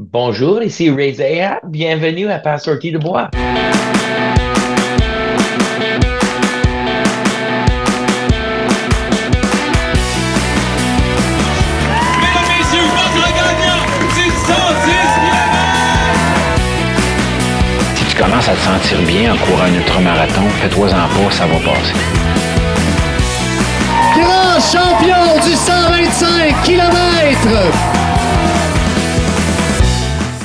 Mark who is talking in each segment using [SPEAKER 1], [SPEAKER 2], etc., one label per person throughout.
[SPEAKER 1] Bonjour, ici Ray Bienvenue à Pas sorti de bois.
[SPEAKER 2] Si tu commences à te sentir bien en courant un ultramarathon, fais-toi en pas, ça va passer.
[SPEAKER 3] Grand champion du 125 km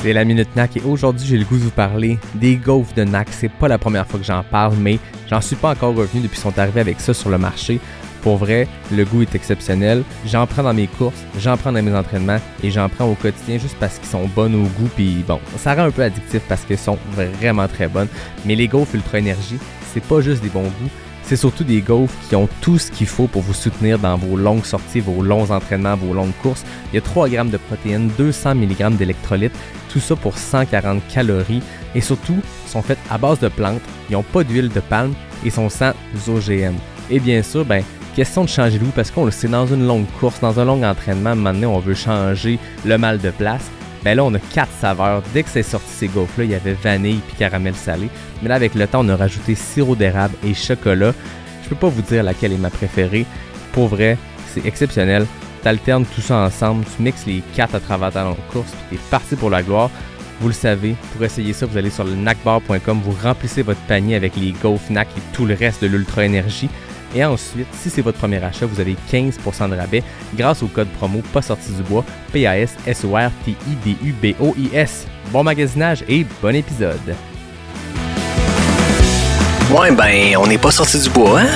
[SPEAKER 4] c'est la Minute NAC et aujourd'hui j'ai le goût de vous parler des gaufres de NAC. C'est pas la première fois que j'en parle, mais j'en suis pas encore revenu depuis qu'ils sont arrivés avec ça sur le marché. Pour vrai, le goût est exceptionnel. J'en prends dans mes courses, j'en prends dans mes entraînements et j'en prends au quotidien juste parce qu'ils sont bonnes au goût. Puis bon, ça rend un peu addictif parce qu'ils sont vraiment très bonnes. Mais les gaufres Ultra Énergie, c'est pas juste des bons goûts, c'est surtout des gaufres qui ont tout ce qu'il faut pour vous soutenir dans vos longues sorties, vos longs entraînements, vos longues courses. Il y a 3 grammes de protéines, 200 mg d'électrolytes, tout ça pour 140 calories et surtout sont faites à base de plantes, ils n'ont pas d'huile de palme et sont sans OGM. Et bien sûr, ben, question de changer de parce qu'on le sait, dans une longue course, dans un long entraînement, maintenant on veut changer le mal de place. Ben là, on a quatre saveurs. Dès que c'est sorti ces gaufres-là, il y avait vanille puis caramel salé. Mais là, avec le temps, on a rajouté sirop d'érable et chocolat. Je peux pas vous dire laquelle est ma préférée. Pour vrai, c'est exceptionnel. Tu alternes tout ça ensemble, tu mixes les quatre à travers ta longue course, puis es parti pour la gloire. Vous le savez, pour essayer ça, vous allez sur le nacbar.com, vous remplissez votre panier avec les gaufres NAC et tout le reste de l'Ultra Énergie. Et ensuite, si c'est votre premier achat, vous avez 15% de rabais grâce au code promo pas sorti du bois P-A-S-S-O-R-T-I-D-U-B-O-I-S. Bon magasinage et bon épisode.
[SPEAKER 3] Ouais, ben, on n'est pas sorti du bois, hein?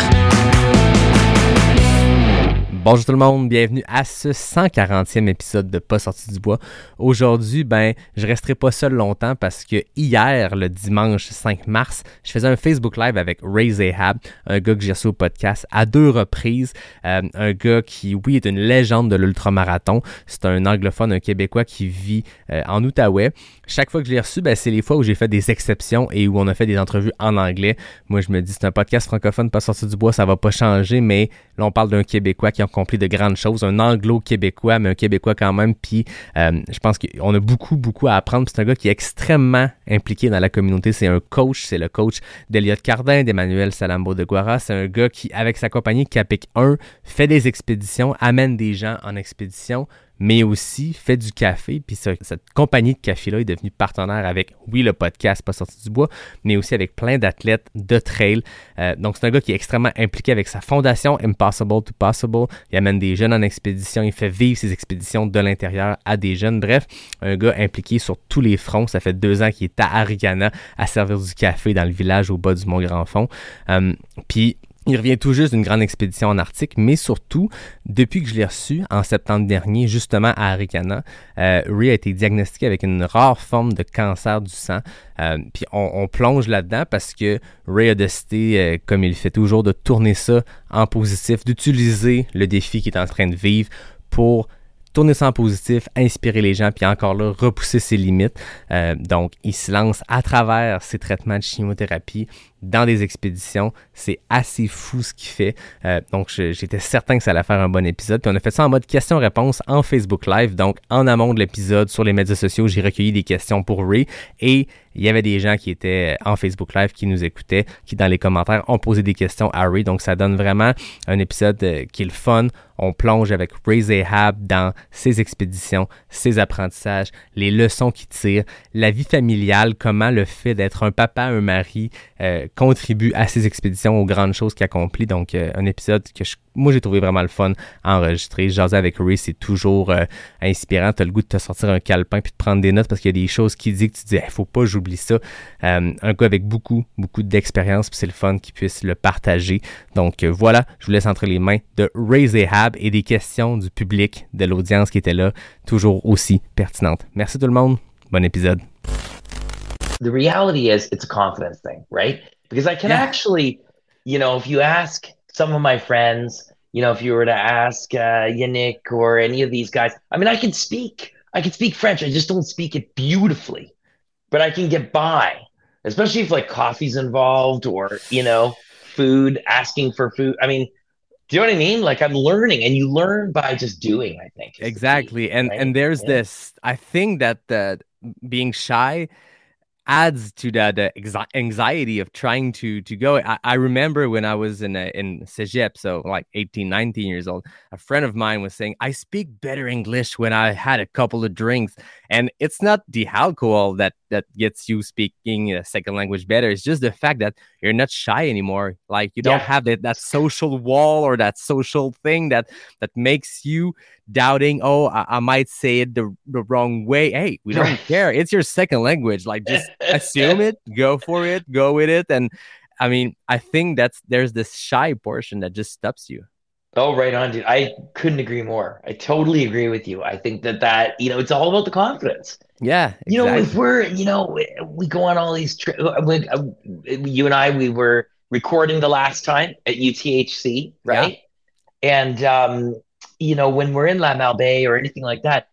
[SPEAKER 4] Bonjour tout le monde, bienvenue à ce 140e épisode de Pas sorti du bois. Aujourd'hui, ben, je resterai pas seul longtemps parce que hier, le dimanche 5 mars, je faisais un Facebook Live avec Ray Zahab, un gars que j'ai reçu au podcast à deux reprises. Euh, un gars qui, oui, est une légende de l'ultramarathon. C'est un anglophone, un Québécois qui vit euh, en Outaouais. Chaque fois que je l'ai reçu, ben, c'est les fois où j'ai fait des exceptions et où on a fait des entrevues en anglais. Moi, je me dis, c'est un podcast francophone, Pas sorti du bois, ça va pas changer, mais là, on parle d'un Québécois qui a accompli de grandes choses, un anglo-québécois, mais un Québécois quand même. Puis euh, je pense qu'on a beaucoup, beaucoup à apprendre. C'est un gars qui est extrêmement impliqué dans la communauté. C'est un coach, c'est le coach d'Eliott Cardin, d'Emmanuel Salambo de Guara. C'est un gars qui, avec sa compagnie Capic 1, fait des expéditions, amène des gens en expédition, mais aussi fait du café. Puis cette compagnie de café-là est devenue partenaire avec, oui, le podcast Pas sorti du bois, mais aussi avec plein d'athlètes de trail. Euh, donc, c'est un gars qui est extrêmement impliqué avec sa fondation Impossible to Possible. Il amène des jeunes en expédition, il fait vivre ses expéditions de l'intérieur à des jeunes. Bref, un gars impliqué sur tous les fronts. Ça fait deux ans qu'il est à Arigana à servir du café dans le village au bas du Mont-Grand-Fond. Euh, puis, il revient tout juste d'une grande expédition en Arctique, mais surtout, depuis que je l'ai reçu en septembre dernier, justement à Arikana, euh, Ray a été diagnostiqué avec une rare forme de cancer du sang. Euh, puis on, plonge là-dedans parce que Ray a décidé, euh, comme il fait toujours, de tourner ça en positif, d'utiliser le défi qu'il est en train de vivre pour tourner ça en positif, inspirer les gens, puis encore là, repousser ses limites. Euh, donc, il se lance à travers ses traitements de chimiothérapie dans des expéditions. C'est assez fou ce qu'il fait. Euh, donc, j'étais certain que ça allait faire un bon épisode. Puis on a fait ça en mode question-réponse en Facebook Live. Donc, en amont de l'épisode, sur les médias sociaux, j'ai recueilli des questions pour Ray. Et il y avait des gens qui étaient en Facebook Live qui nous écoutaient, qui dans les commentaires ont posé des questions à Ray. Donc, ça donne vraiment un épisode euh, qui est le fun. On plonge avec Ray Zahab dans ses expéditions, ses apprentissages, les leçons qu'il tire, la vie familiale, comment le fait d'être un papa, un mari, euh, contribue à ses expéditions, aux grandes choses qu'il accomplit. Donc, euh, un épisode que moi, j'ai trouvé vraiment le fun à enregistrer. Jaser avec Ray, c'est toujours euh, inspirant. Tu as le goût de te sortir un calepin puis de prendre des notes parce qu'il y a des choses qu'il dit que tu dis, il faut pas j'oublie ça. un gars avec beaucoup, beaucoup d'expérience, puis c'est le fun qu'il puisse le partager. Donc, voilà, je vous laisse entre les mains de Ray Zahab et des questions du public, de l'audience qui était là, toujours aussi pertinentes. Merci tout le monde. Bon épisode.
[SPEAKER 1] the reality is it's a confidence thing, right? Because I can yeah. actually, you know, if you ask some of my friends, you know, if you were to ask uh, Yannick or any of these guys, I mean, I can speak, I can speak French. I just don't speak it beautifully, but I can get by, especially if like coffee's involved or, you know, food, asking for food. I mean, Do you know what I mean? Like I'm learning, and you learn by just doing. I think
[SPEAKER 4] exactly,
[SPEAKER 1] key,
[SPEAKER 4] and
[SPEAKER 1] right?
[SPEAKER 4] and there's
[SPEAKER 1] Yeah.
[SPEAKER 4] this. I think that the being shy adds to the, the exi- anxiety of trying to to go. I, I remember when i was in a, in cégep so like 18 19 years old a friend of mine was saying i speak better english when i had a couple of drinks. And it's not the alcohol that that gets you speaking a second language better. It's just the fact that you're not shy anymore. Like you don't
[SPEAKER 1] Yeah.
[SPEAKER 4] have that, that social wall or that social thing that that makes you doubting oh i, I might say it the, the wrong way hey we don't care it's your second language like just assume it go for it go with it and i mean i think that's there's this shy portion that just stops you
[SPEAKER 1] Oh, right on, dude. I couldn't agree more. I totally agree with you. I think that that, you know, it's all about the confidence.
[SPEAKER 4] yeah exactly.
[SPEAKER 1] You know, if we're, you know, we, go on all these, tri- uh, uh, you and I, we were recording the last time at UTHC, right? And, um, you know, when we're in La Malbaie or anything like that,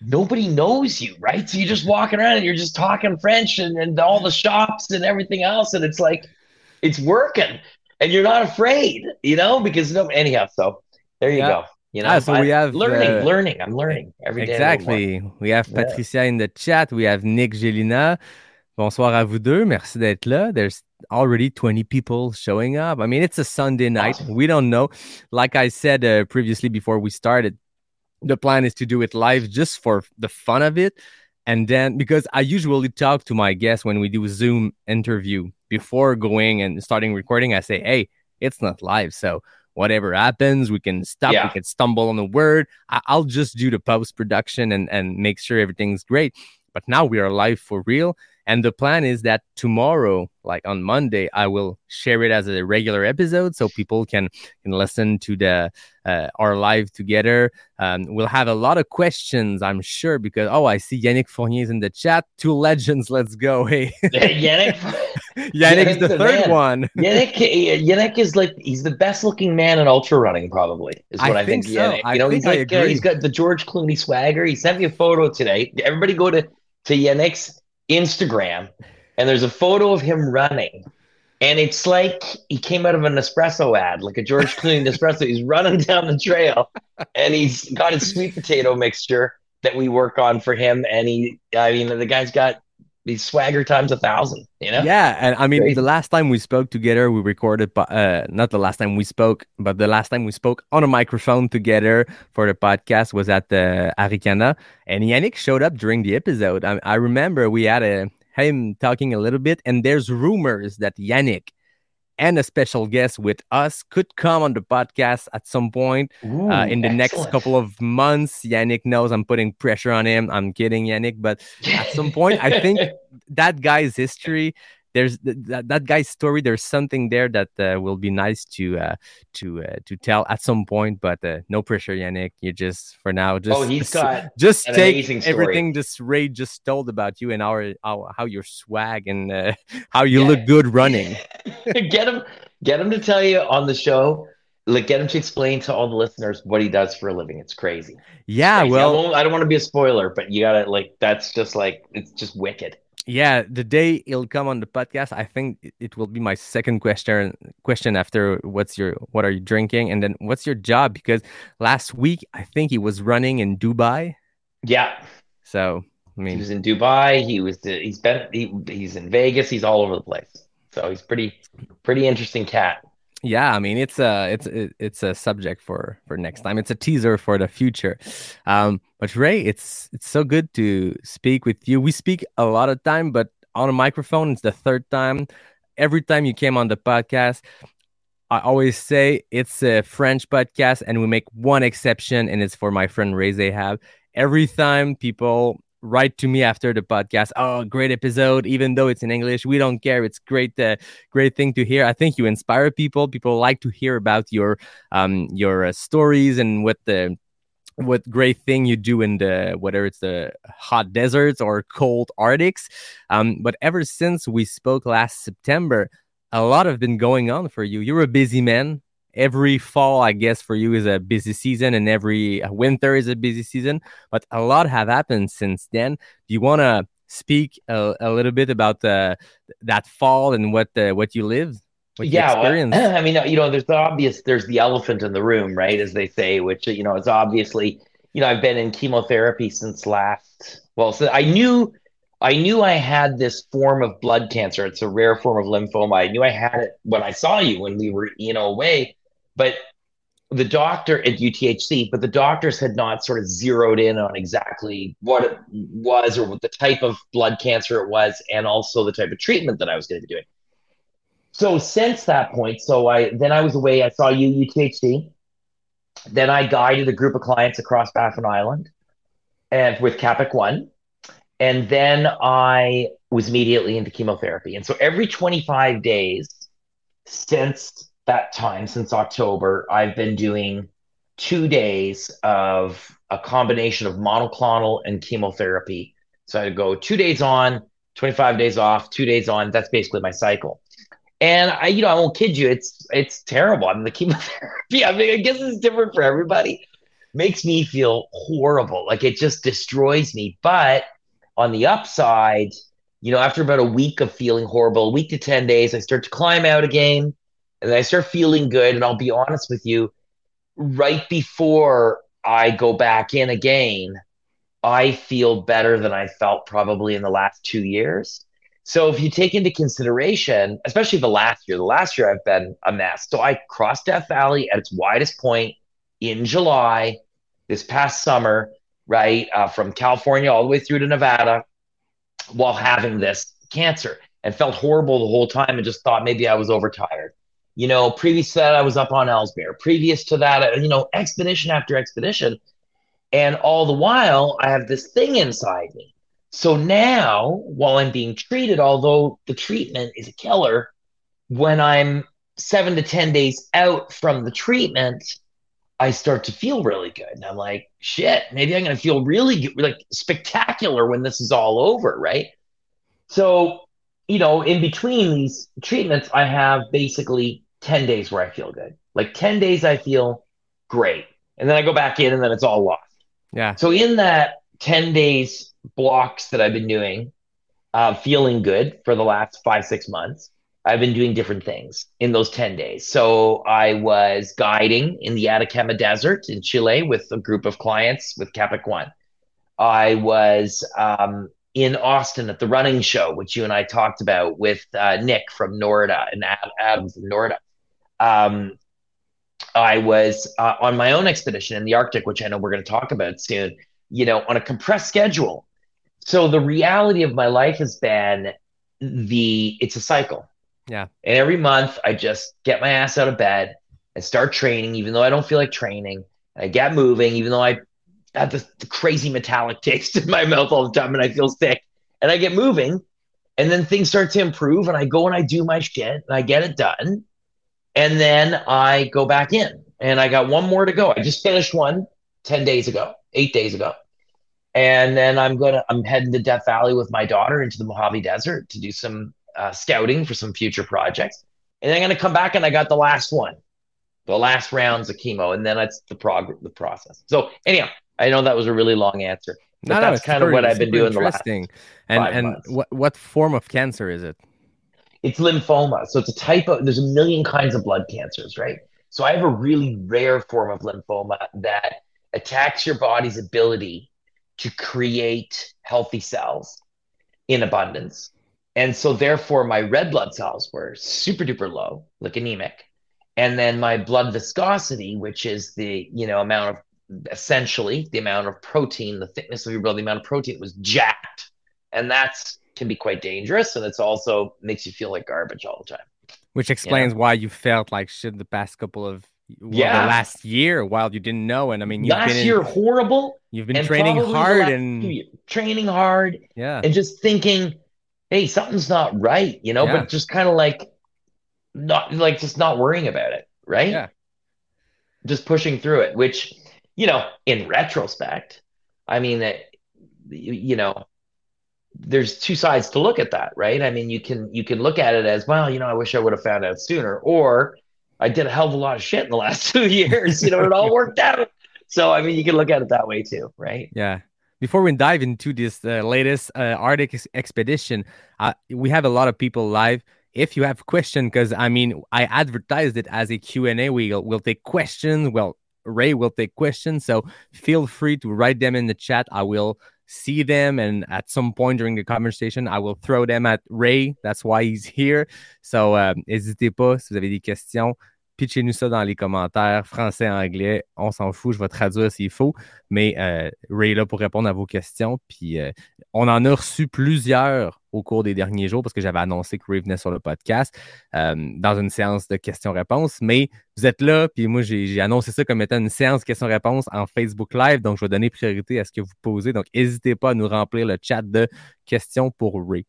[SPEAKER 1] nobody knows you, right? So you're just walking around and you're just talking French and, and all the shops and everything else. And it's like, it's working and you're not afraid, you know, because no, anyhow, so there you
[SPEAKER 4] Yeah.
[SPEAKER 1] go. You know,
[SPEAKER 4] Ah, so we have,
[SPEAKER 1] learning,
[SPEAKER 4] uh,
[SPEAKER 1] learning. I'm learning every day.
[SPEAKER 4] Exactly. We have
[SPEAKER 1] Yeah.
[SPEAKER 4] Patricia in the chat. We have Nick Gelina. Bonsoir à vous deux. Merci d'être là. There's already 20 people showing up. I mean, it's a Sunday night.
[SPEAKER 1] Awesome.
[SPEAKER 4] We don't know. Like I said uh, previously before we started, the plan is to do it live just for the fun of it. And then, because I usually talk to my guests when we do a Zoom interview before going and starting recording, I say, hey, it's not live. So whatever happens, we can stop, we can stumble on the word. I- I'll just do the post production and, and make sure everything's great. But now we are live for real. And the plan is that tomorrow, like on Monday, I will share it as a regular episode so people can, can listen to the uh, our live together. Um, we'll have a lot of questions, I'm sure, because oh, I see Yannick Fournier is in the chat. Two legends, let's go. Hey,
[SPEAKER 1] Yannick,
[SPEAKER 4] Yannick
[SPEAKER 1] is
[SPEAKER 4] the
[SPEAKER 1] the
[SPEAKER 4] third
[SPEAKER 1] man.
[SPEAKER 4] one.
[SPEAKER 1] Yannick, Yannick is like he's the best looking man in ultra running, probably is what I,
[SPEAKER 4] think
[SPEAKER 1] think.
[SPEAKER 4] so.
[SPEAKER 1] Yannick,
[SPEAKER 4] I
[SPEAKER 1] you know,
[SPEAKER 4] think
[SPEAKER 1] he's
[SPEAKER 4] I
[SPEAKER 1] like uh, he's got the George Clooney swagger. He sent me a photo today. Everybody go to to Yannick's Instagram, and there's a photo of him running. And it's like he came out of an espresso ad, like a George Clooney espresso. He's running down the trail, and he's got his sweet potato mixture that we work on for him. And he, I mean, the guy's got these swagger times a thousand. You know?
[SPEAKER 4] Yeah, and I mean,
[SPEAKER 1] Crazy.
[SPEAKER 4] the last time we spoke together, we recorded, but uh, not the last time we spoke, but the last time we spoke on a microphone together for the podcast was at the Harricana, and Yannick showed up during the episode. I, I remember we had a him talking a little bit, and there's rumors that Yannick and a special guest with us could come on the podcast at some point
[SPEAKER 1] Ooh,
[SPEAKER 4] uh, in the next couple of months. Yannick knows I'm putting pressure on him. I'm kidding, Yannick, but at some point, I think that guy's history there's th- that, that guy's story there's something there that uh, will be nice to uh, to uh, to tell at some point but uh, no pressure yannick you just for now just
[SPEAKER 1] oh, he's got
[SPEAKER 4] just take everything this ray just told about you and our how, how your swag and uh, how you
[SPEAKER 1] Yeah.
[SPEAKER 4] look good running
[SPEAKER 1] get him, get him to tell you on the show. Like, get him to explain to all the listeners what he does for a living. It's crazy.
[SPEAKER 4] yeah
[SPEAKER 1] Crazy.
[SPEAKER 4] Well
[SPEAKER 1] won't- I don't want to be a spoiler, but you gotta like. That's just like it's just wicked.
[SPEAKER 4] Yeah the day he'll come on the podcast i think it- it will be my second question question after what's your what are you drinking and then what's your job because last week i think he was running in dubai
[SPEAKER 1] Yeah,
[SPEAKER 4] so i mean, he
[SPEAKER 1] was in Dubai. He was. He's been. He, he's in Vegas. He's all over the place. So he's pretty, pretty interesting cat.
[SPEAKER 4] Yeah i mean it's a it's it's a subject for for next time. It's a teaser for the future. Um but ray it's it's so good to speak with you. We speak a lot of time but on a microphone it's the third time. Every time you came on the podcast I always say it's a French podcast, and we make one exception, and it's for my friend Ray Zahab. Every time people write to me after the podcast, oh, great episode, even though it's in English, we don't care. It's great, uh, great thing to hear. I think you inspire people. People like to hear about your um your uh, stories and what the what great thing you do in the whether it's the hot deserts or cold arctics um but ever since we spoke last september a lot have been going on for you you're a busy man every fall i guess for you is a busy season and every winter is a busy season but a lot have happened since then do you want to speak a, a little bit about uh, that fall and what uh, what you lived What you
[SPEAKER 1] yeah, well. I mean, you know, there's the obvious, there's the elephant in the room, right? As they say, which you know, it's obviously, you know, I've been in chemotherapy since last. Well, so I knew, I knew I had this form of blood cancer. It's a rare form of lymphoma. I knew I had it when I saw you when we were, you know, away, but the doctor at UTHC, but the doctors had not sort of zeroed in on exactly what it was or what the type of blood cancer it was, and also the type of treatment that I was going to be doing. So since that point, so I then I was away. I saw you UTHC. Then I guided a group of clients across Baffin Island, and with Kapik One, and then I was immediately into chemotherapy. And so every 25 days since that time since October, I've been doing two days of a combination of monoclonal and chemotherapy. So I go two days on, 25 days off, two days on. That's basically my cycle. And I, you know, I won't kid you, it's it's terrible. I mean, the chemotherapy, I mean, I guess it's different for everybody. Makes me feel horrible. Like it just destroys me. But on the upside, you know, after about a week of feeling horrible, a week to 10 days, I start to climb out again and I start feeling good. And I'll be honest with you, right before I go back in again, I feel better than I felt probably in the last two years. So if you take into consideration, especially the last year, the last year I've been a mess. So I crossed Death Valley at its widest point in July this past summer, right, uh, from California all the way through to Nevada, while having this cancer, and felt horrible the whole time, and just thought maybe I was overtired. You know, previous to that, I was up on Ellesmere. Previous to that, uh, you know, expedition after expedition. And all the while, I have this thing inside me. So now, while I'm being treated, although the treatment is a killer, when I'm seven to 10 days out from the treatment, I start to feel really good. And I'm like, shit, maybe I'm going to feel really like spectacular when this is all over. Right. So you know, in between these treatments, I have basically 10 days where I feel good. Like 10 days, I feel great. And then I go back in and then it's all lost.
[SPEAKER 4] Yeah.
[SPEAKER 1] So in that 10 days blocks that I've been doing, uh, feeling good for the last five, six months, I've been doing different things in those 10 days. So I was guiding in the Atacama Desert in Chile with a group of clients with Kapik One. I was um, in Austin at the running show, which you and I talked about with uh, Nick from Norda and Adam from Norda. Um, I was uh, on my own expedition in the Arctic, which I know we're going to talk about soon, you know, on a compressed schedule. So the reality of my life has been the it's a cycle.
[SPEAKER 4] Yeah.
[SPEAKER 1] And every month I just get my ass out of bed and start training, even though I don't feel like training. I get moving, even though I have this crazy metallic taste in my mouth all the time and I feel sick. And I get moving, and then things start to improve, and I go and I do my shit and I get it done. And then I go back in, and I got one more to go. I just finished one 10 days ago, eight days ago. And then I'm gonna I'm heading to Death Valley with my daughter into the Mojave Desert to do some uh, scouting for some future projects. And then I'm gonna come back and I got the last one, the last rounds of chemo, and then it's the prog the process. So anyhow, I know that was a really long answer. But
[SPEAKER 4] No, no,
[SPEAKER 1] that's
[SPEAKER 4] it's
[SPEAKER 1] kind of what I've been doing the last.
[SPEAKER 4] interesting. And and
[SPEAKER 1] months.
[SPEAKER 4] what what form of cancer is it?
[SPEAKER 1] It's lymphoma. So it's a type of there's a million kinds of blood cancers, right? So I have a really rare form of lymphoma that attacks your body's ability to create healthy cells in abundance. And so therefore my red blood cells were super duper low, like anemic. And then my blood viscosity, which is the, you know, amount of essentially the amount of protein, the thickness of your blood, the amount of protein was jacked. And that's can be quite dangerous. And it's also makes you feel like garbage all the time.
[SPEAKER 4] Which explains why you felt like shit the past couple of well,
[SPEAKER 1] Yeah.
[SPEAKER 4] the last year while you didn't know. And I mean, you've
[SPEAKER 1] Last
[SPEAKER 4] in-
[SPEAKER 1] year, horrible.
[SPEAKER 4] you've been training hard and
[SPEAKER 1] years. training hard
[SPEAKER 4] yeah,
[SPEAKER 1] and just thinking, hey, something's not right, you know,
[SPEAKER 4] Yeah.
[SPEAKER 1] but just kind of like not like just not worrying about it, right?
[SPEAKER 4] Yeah.
[SPEAKER 1] Just pushing through it, which, you know, in retrospect, I mean that you, know, there's two sides to look at that, right? I mean, you can you can look at it as, well, you know, I wish I would have found out sooner, or I did a hell of a lot of shit in the last two years, you know, it all worked out. So I mean, you can look at it that way too, right?
[SPEAKER 4] yeah. Before we dive into this uh, latest uh, Arctic ex- expedition, uh, we have a lot of people live if you have question, because I mean, I advertised it as a Q&A. We'll, we'll take questions. Well, Ray will take questions. So feel free to write them in the chat. I will see them. And at some point during the conversation, I will throw them at Ray. That's why he's here. So uh, n'hésitez pas si vous avez des questions. Pitchez-nous ça dans les commentaires, français, anglais, on s'en fout, je vais traduire s'il faut. Mais euh, Ray est là pour répondre à vos questions. Puis euh, on en a reçu plusieurs au cours des derniers jours parce que j'avais annoncé que Ray venait sur le podcast euh, dans une séance de questions-réponses. Mais vous êtes là, puis moi j'ai annoncé ça comme étant une séance questions-réponses en Facebook Live. Donc je vais donner priorité à ce que vous posez. Donc n'hésitez pas à nous remplir le chat de questions pour Ray.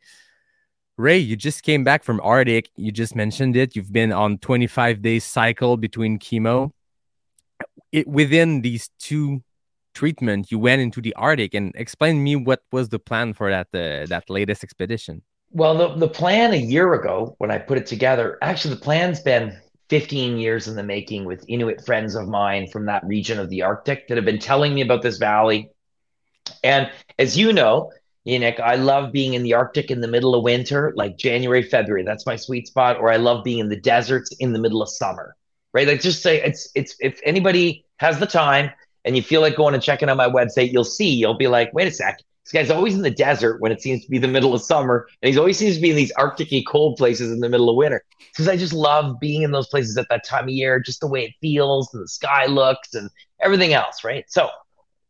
[SPEAKER 4] Ray, you just came back from Arctic. You just mentioned it. You've been on 25 days cycle between chemo. It, within these two treatment, you went into the Arctic and explain me what was the plan for that uh, that latest expedition.
[SPEAKER 1] Well, the, the plan a year ago when I put it together, actually the plan's been 15 years in the making with Inuit friends of mine from that region of the Arctic that have been telling me about this valley. And as you know, Yannick, I love being in the Arctic in the middle of winter, like January, February. That's my sweet spot. Or I love being in the deserts in the middle of summer. Right? Like just say it's it's if anybody has the time and you feel like going and checking out my website, you'll see, you'll be like, wait a sec. This guy's always in the desert when it seems to be the middle of summer, and he's always seems to be in these Arctic cold places in the middle of winter. Because I just love being in those places at that time of year, just the way it feels and the sky looks and everything else, right? So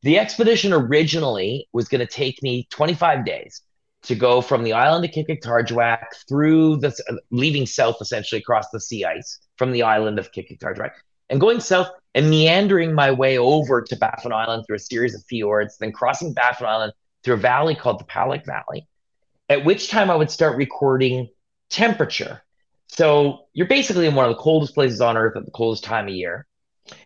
[SPEAKER 1] the expedition originally was going to take me 25 days to go from the island of Qikiqtarjuaq through the leaving south essentially across the sea ice from the island of Qikiqtarjuaq and going south and meandering my way over to Baffin Island through a series of fjords, then crossing Baffin Island through a valley called the Palak Valley, at which time I would start recording temperature. So you're basically in one of the coldest places on earth at the coldest time of year.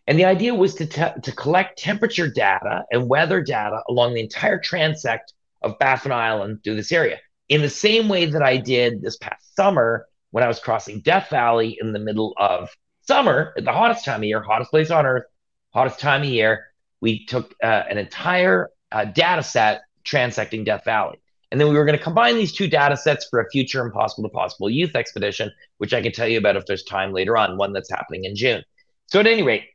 [SPEAKER 1] And the idea was to, te- to collect temperature data and weather data along the entire transect of Baffin Island through this area in the same way that I did this past summer when I was crossing Death Valley in the middle of summer, at the hottest time of year, hottest place on earth, hottest time of year. We took uh, an entire uh, data set transecting Death Valley. And then we were going to combine these two data sets for a future Impossible to Possible Youth expedition, which I can tell you about if there's time later on, one that's happening in June. So, at any rate,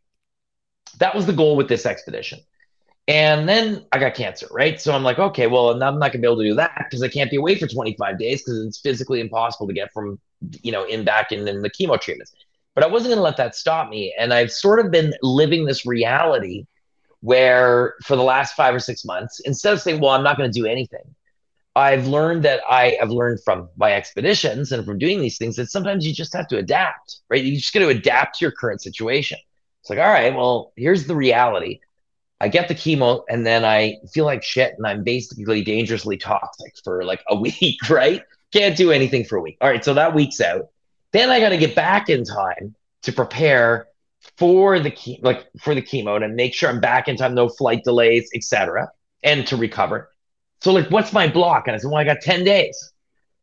[SPEAKER 1] that was the goal with this expedition. And then I got cancer, right? So I'm like, okay, well, I'm not going to be able to do that because I can't be away for 25 days because it's physically impossible to get from, you know, in back in, the chemo treatments. But I wasn't going to let that stop me. And I've sort of been living this reality where for the last five or six months, instead of saying, well, I'm not going to do anything, I've learned that I have learned from my expeditions and from doing these things that sometimes you just have to adapt, right? You just got to adapt to your current situation. It's like, all right, well, here's the reality. I get the chemo and then I feel like shit and I'm basically dangerously toxic for like a week, right? Can't do anything for a week. All right, so that week's out. Then I got to get back in time to prepare for the ke- like for the chemo and make sure I'm back in time, no flight delays, etc., and to recover. So like, what's my block? And I said, well, I got ten days.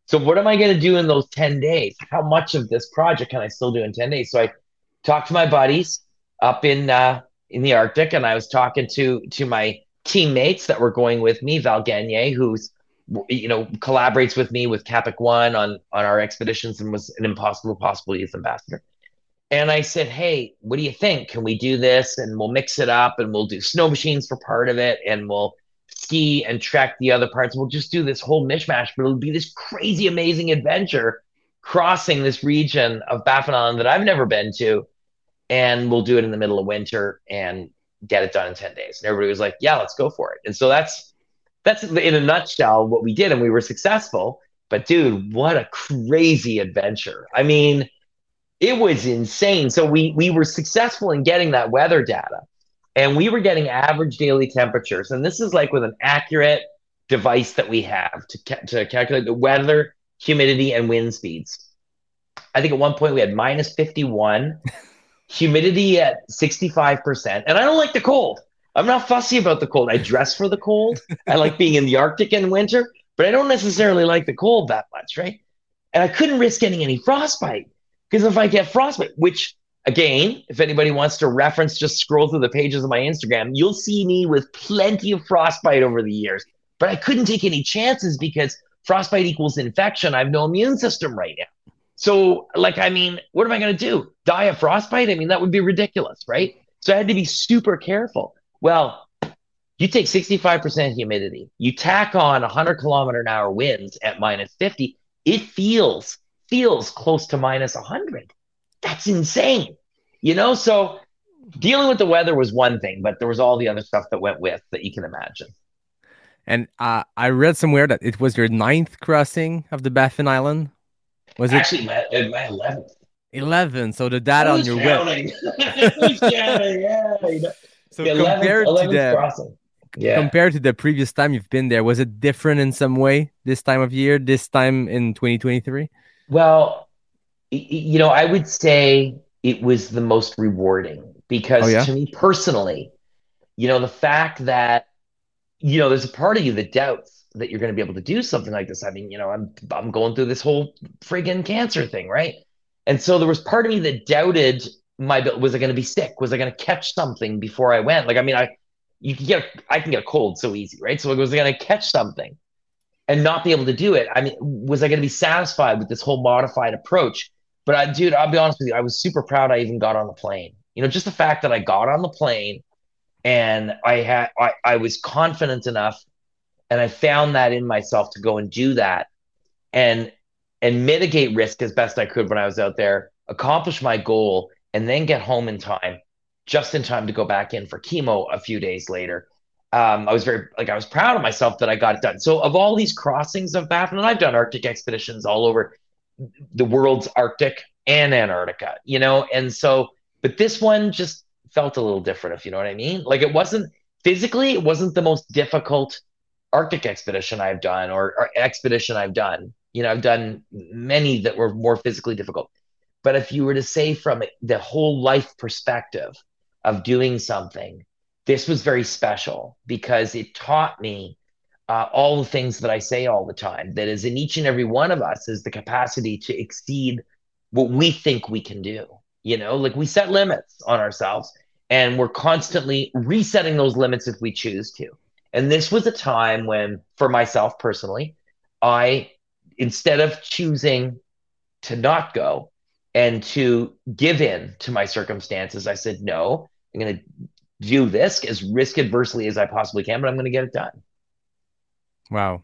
[SPEAKER 1] So what am I going to do in those ten days? How much of this project can I still do in ten days? So I talked to my buddies up in uh, in the Arctic, and I was talking to to my teammates that were going with me, Val Gagne, who's you know collaborates with me with Kapik One on on our expeditions and was an impossible possible youth ambassador. And I said, "Hey, what do you think? Can we do this? And we'll mix it up, and we'll do snow machines for part of it, and we'll ski and trek the other parts. We'll just do this whole mishmash, but it'll be this crazy, amazing adventure crossing this region of Baffin Island that I've never been to, and we'll do it in the middle of winter and get it done in 10 days. And everybody was like, yeah, let's go for it. And so that's that's in a nutshell what we did and we were successful. But dude, what a crazy adventure. I mean, it was insane. So we we were successful in getting that weather data. And we were getting average daily temperatures. And this is like with an accurate device that we have to, ca- to calculate the weather, humidity, and wind speeds. I think at one point we had minus 51 humidity at 65%. And I don't like the cold. I'm not fussy about the cold. I dress for the cold. I like being in the Arctic in winter, but I don't necessarily like the cold that much, right? And I couldn't risk getting any frostbite because if I get frostbite, which again, if anybody wants to reference, just scroll through the pages of my Instagram, you'll see me with plenty of frostbite over the years. But I couldn't take any chances because frostbite equals infection. I have no immune system right now. So, like, I mean, what am I going to do? Die of frostbite? I mean, that would be ridiculous, right? So I had to be super careful. Well, you take 65% humidity, you tack on 100 kilometer an hour winds at minus 50, it feels feels close to minus 100. That's insane. You know, so dealing with the weather was one thing, but there was all the other stuff that went with that you can imagine.
[SPEAKER 4] And uh, I read somewhere that it was your ninth crossing of the Baffin Island. Was it
[SPEAKER 1] actually my, my 11th?
[SPEAKER 4] 11. So the data on your web. yeah, So the compared 11th, 11th to the crossing. Yeah. compared to the previous time you've been there, was it different in some way this time of year, this time in 2023?
[SPEAKER 1] Well, you know, I would say it was the most rewarding because oh, yeah? to me personally, you know, the fact that, you know, there's a part of you that doubts that you're going to be able to do something like this. I mean, you know, I'm I'm going through this whole friggin' cancer thing, right? And so there was part of me that doubted my was I going to be sick? Was I going to catch something before I went? Like, I mean, I you can get I can get a cold so easy, right? So was I going to catch something and not be able to do it? I mean, was I going to be satisfied with this whole modified approach? But I, dude, I'll be honest with you, I was super proud I even got on the plane. You know, just the fact that I got on the plane and I had I, I was confident enough and I found that in myself to go and do that and and mitigate risk as best I could when I was out there, accomplish my goal, and then get home in time, just in time to go back in for chemo a few days later. Um, I was very like I was proud of myself that I got it done. So of all these crossings of Baffin, and I've done Arctic expeditions all over the world's Arctic and Antarctica, you know, and so but this one just felt a little different, if you know what I mean. Like it wasn't physically, it wasn't the most difficult Arctic expedition I've done or, or expedition I've done. You know, I've done many that were more physically difficult. But if you were to say from the whole life perspective of doing something, this was very special because it taught me uh, all the things that I say all the time. That is in each and every one of us is the capacity to exceed what we think we can do. You know, like we set limits on ourselves and we're constantly resetting those limits if we choose to. And this was a time when, for myself personally, I, instead of choosing to not go and to give in to my circumstances, I said, no, I'm going to do this as risk adversely as I possibly can, but I'm going to get it done.
[SPEAKER 4] Wow.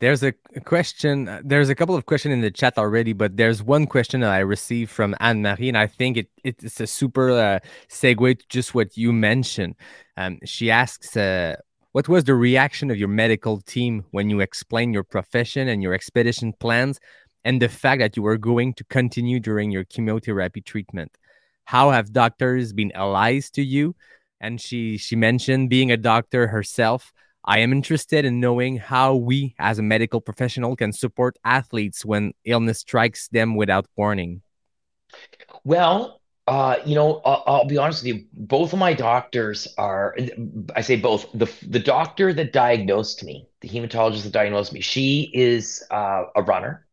[SPEAKER 4] There's a question. There's a couple of questions in the chat already, but there's one question that I received from Anne Marie, and I think it, it's a super uh, segue to just what you mentioned. Um, she asks, uh, what was the reaction of your medical team when you explained your profession and your expedition plans and the fact that you were going to continue during your chemotherapy treatment? How have doctors been allies to you? And she she mentioned being a doctor herself. I am interested in knowing how we as a medical professional can support athletes when illness strikes them without warning.
[SPEAKER 1] Well, uh, you know, I'll, I'll, be honest with you. Both of my doctors are. I say both. the The doctor that diagnosed me, the hematologist that diagnosed me, she is uh, a runner,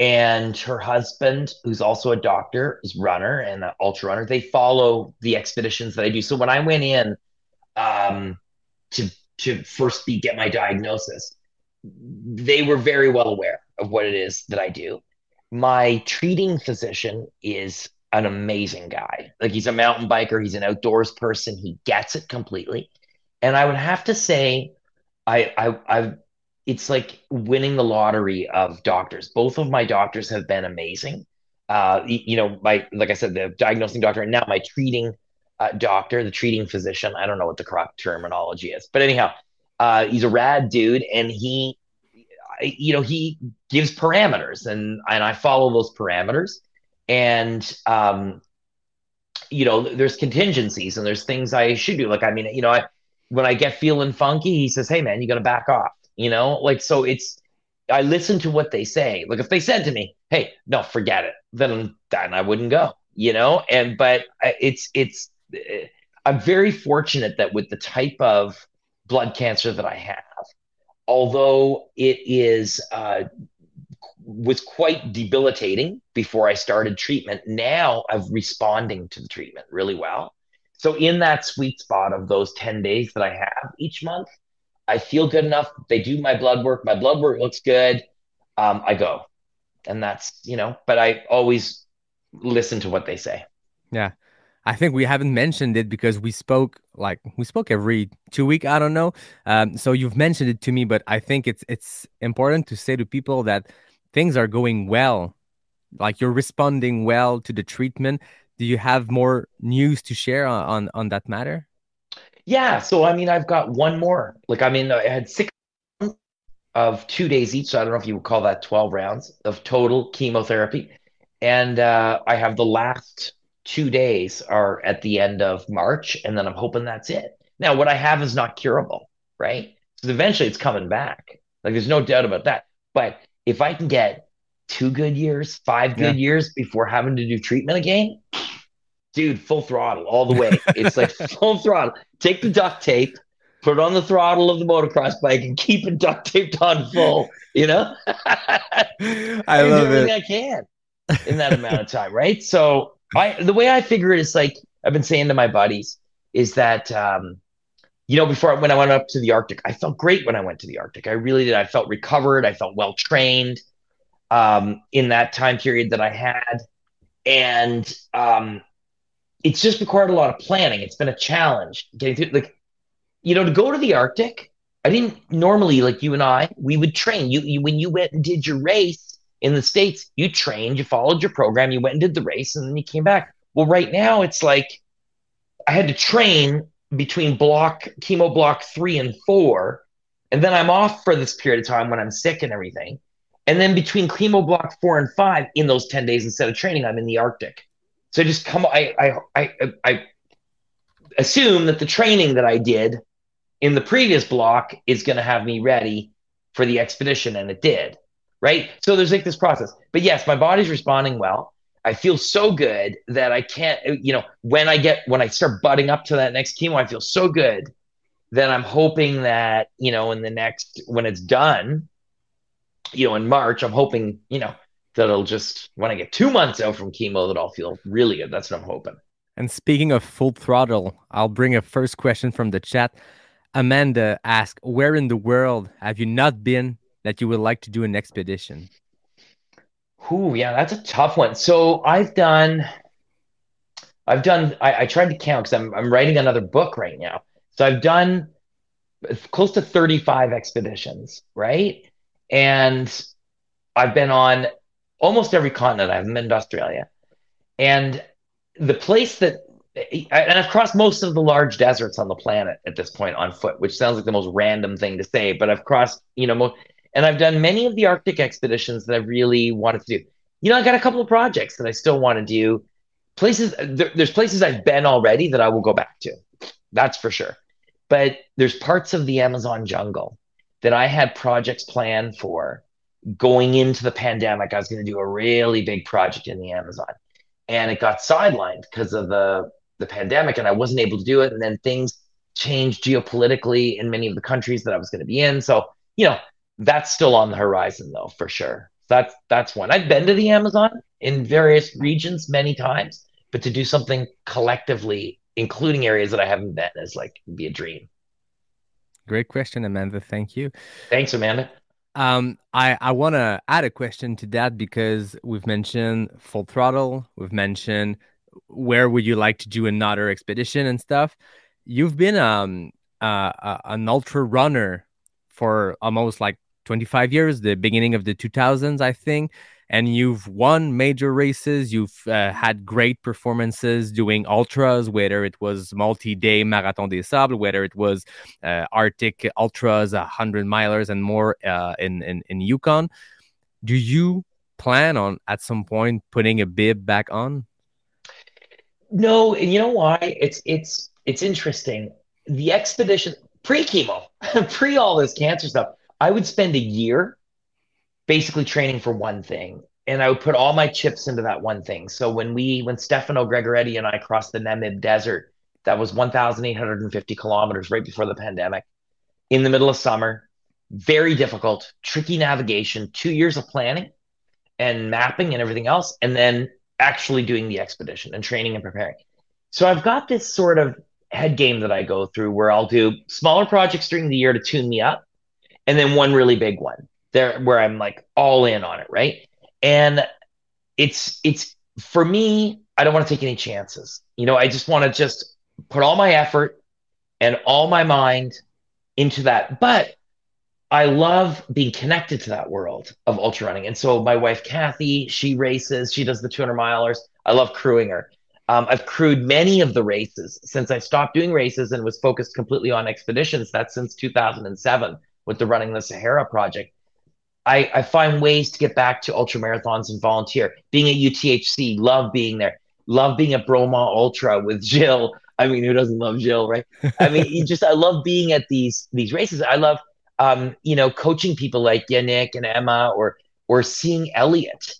[SPEAKER 1] and her husband, who's also a doctor, is runner and an ultra runner. They follow the expeditions that I do. So when I went in um, to to first be get my diagnosis, they were very well aware of what it is that I do. My treating physician is an amazing guy. Like he's a mountain biker, he's an outdoors person, he gets it completely. And I would have to say, I I I it's like winning the lottery of doctors. Both of my doctors have been amazing. Uh, you know, my like I said, the diagnosing doctor, and now my treating uh, doctor, the treating physician. I don't know what the correct terminology is, but anyhow, uh, he's a rad dude, and he, you know, he gives parameters, and and I follow those parameters and um, you know, there's contingencies and there's things I should do. Like, I mean, you know, I when I get feeling funky, he says, "Hey, man, you got to back off." You know, like so it's. I listen to what they say. Like if they said to me, "Hey, no, forget it," then then I wouldn't go. You know, and but it's it's. I'm very fortunate that with the type of blood cancer that I have, although it is uh, was quite debilitating before I started treatment. Now I'm responding to the treatment really well. So in that sweet spot of those 10 days that I have each month, I feel good enough. They do my blood work. My blood work looks good. Um, I go. and that's you know. But I always listen to what they say.
[SPEAKER 4] Yeah. I think we haven't mentioned it because we spoke like we spoke every two week. I don't know. Um, so you've mentioned it to me, but I think it's it's important to say to people that things are going well. Like you're responding well to the treatment. Do you have more news to share on on, on that matter?
[SPEAKER 1] Yeah. So I mean, I've got one more. Like I mean, I had six of two days each. So I don't know if you would call that twelve rounds of total chemotherapy, and uh, I have the last two days are at the end of March, and then I'm hoping that's it. Now, what I have is not curable, right? Because eventually it's coming back. Like there's no doubt about that. But if I can get two good years, five good yeah. years before having to do treatment again, dude, full throttle all the way. it's like full throttle. Take the duct tape, put it on the throttle of the motocross bike, and keep it duct taped on full. You know,
[SPEAKER 4] I love it.
[SPEAKER 1] I can in that amount of time, right? So I the way I figure it is like I've been saying to my buddies is that um, you know before when I went up to the Arctic, I felt great when I went to the Arctic. I really did. I felt recovered. I felt well trained um, in that time period that I had, and um, it's just required a lot of planning. It's been a challenge getting through. Like you know, to go to the Arctic, I didn't normally like you and I. We would train you, you when you went and did your race in the States, you trained, you followed your program, you went and did the race, and then you came back. Well, right now it's like I had to train between block chemo block three and four, and then I'm off for this period of time when I'm sick and everything. And then between chemo block four and five, in those 10 days instead of training, I'm in the Arctic. So just come I I I I assume that the training that I did in the previous block is going to have me ready for the expedition, and it did right? So there's like this process. But yes, my body's responding well. I feel so good that I can't, you know, when I get, when I start butting up to that next chemo, I feel so good that I'm hoping that, you know, in the next, when it's done, you know, in March, I'm hoping, you know, that it'll just, when I get two months out from chemo, that I'll feel really good. That's what I'm hoping.
[SPEAKER 4] And speaking of full throttle, I'll bring a first question from the chat. Amanda asked, Where in the world have you not been that you would like to do an expedition?
[SPEAKER 1] Ooh, yeah, that's a tough one. So I've done, I've done, I, I tried to count because I'm, I'm writing another book right now. So I've done close to 35 expeditions, right? And I've been on almost every continent. I haven't been to Australia. And the place that, and I've crossed most of the large deserts on the planet at this point on foot, which sounds like the most random thing to say, but I've crossed, you know, and I've done many of the Arctic expeditions that I really wanted to do. You know, I got a couple of projects that I still want to do. Places there, there's places I've been already that I will go back to. That's for sure. But there's parts of the Amazon jungle that I had projects planned for going into the pandemic. I was going to do a really big project in the Amazon. And it got sidelined because of the the pandemic and I wasn't able to do it. And then things changed geopolitically in many of the countries that I was going to be in. So, you know, that's still on the horizon though for sure. That's that's one. I've been to the amazon in various regions many times but to do something collectively including areas that i haven't been is like be a dream.
[SPEAKER 4] Great question amanda. Thank you.
[SPEAKER 1] Thanks amanda.
[SPEAKER 4] Um, I, I want to add a question to that because we've mentioned full throttle. We've mentioned where would you like to do another expedition and stuff. You've been um, uh, an ultra runner for almost like 25 years, the beginning of the 2000s, I think. And you've won major races. You've uh, had great performances doing ultras, whether it was multi-day Marathon des Sables, whether it was uh, Arctic ultras, 100 milers and more uh, in, in in Yukon. Do you plan on at some point putting a bib back on?
[SPEAKER 1] No, and you know why? It's it's it's interesting. The expedition pre chemo, pre all this cancer stuff I would spend a year basically training for one thing. And I would put all my chips into that one thing. So when we, when Stefano Gregoretti and I crossed the Namib Desert, that was 1,850 kilometers right before the pandemic in the middle of summer. Very difficult, tricky navigation, two years of planning and mapping and everything else, and then actually doing the expedition and training and preparing. So I've got this sort of head game that I go through where I'll do smaller projects during the year to tune me up and then one really big one there where I'm like all in on it, right? And it's it's for me, I don't want to take any chances. You know, I just want to just put all my effort and all my mind into that. But I love being connected to that world of ultra running. And so my wife Kathy, she races, she does the 200 milers. I love crewing her. Um, I've crewed many of the races since I stopped doing races and was focused completely on expeditions. That's since 2007 with the Running the Sahara project. I, I find ways to get back to ultra marathons and volunteer. Being at UTHC, love being there. Love being at Bromont Ultra with Jill. I mean, who doesn't love Jill, right? I mean, just I love being at these these races. I love um, you know, coaching people like Yannick and Emma or or seeing Elliot.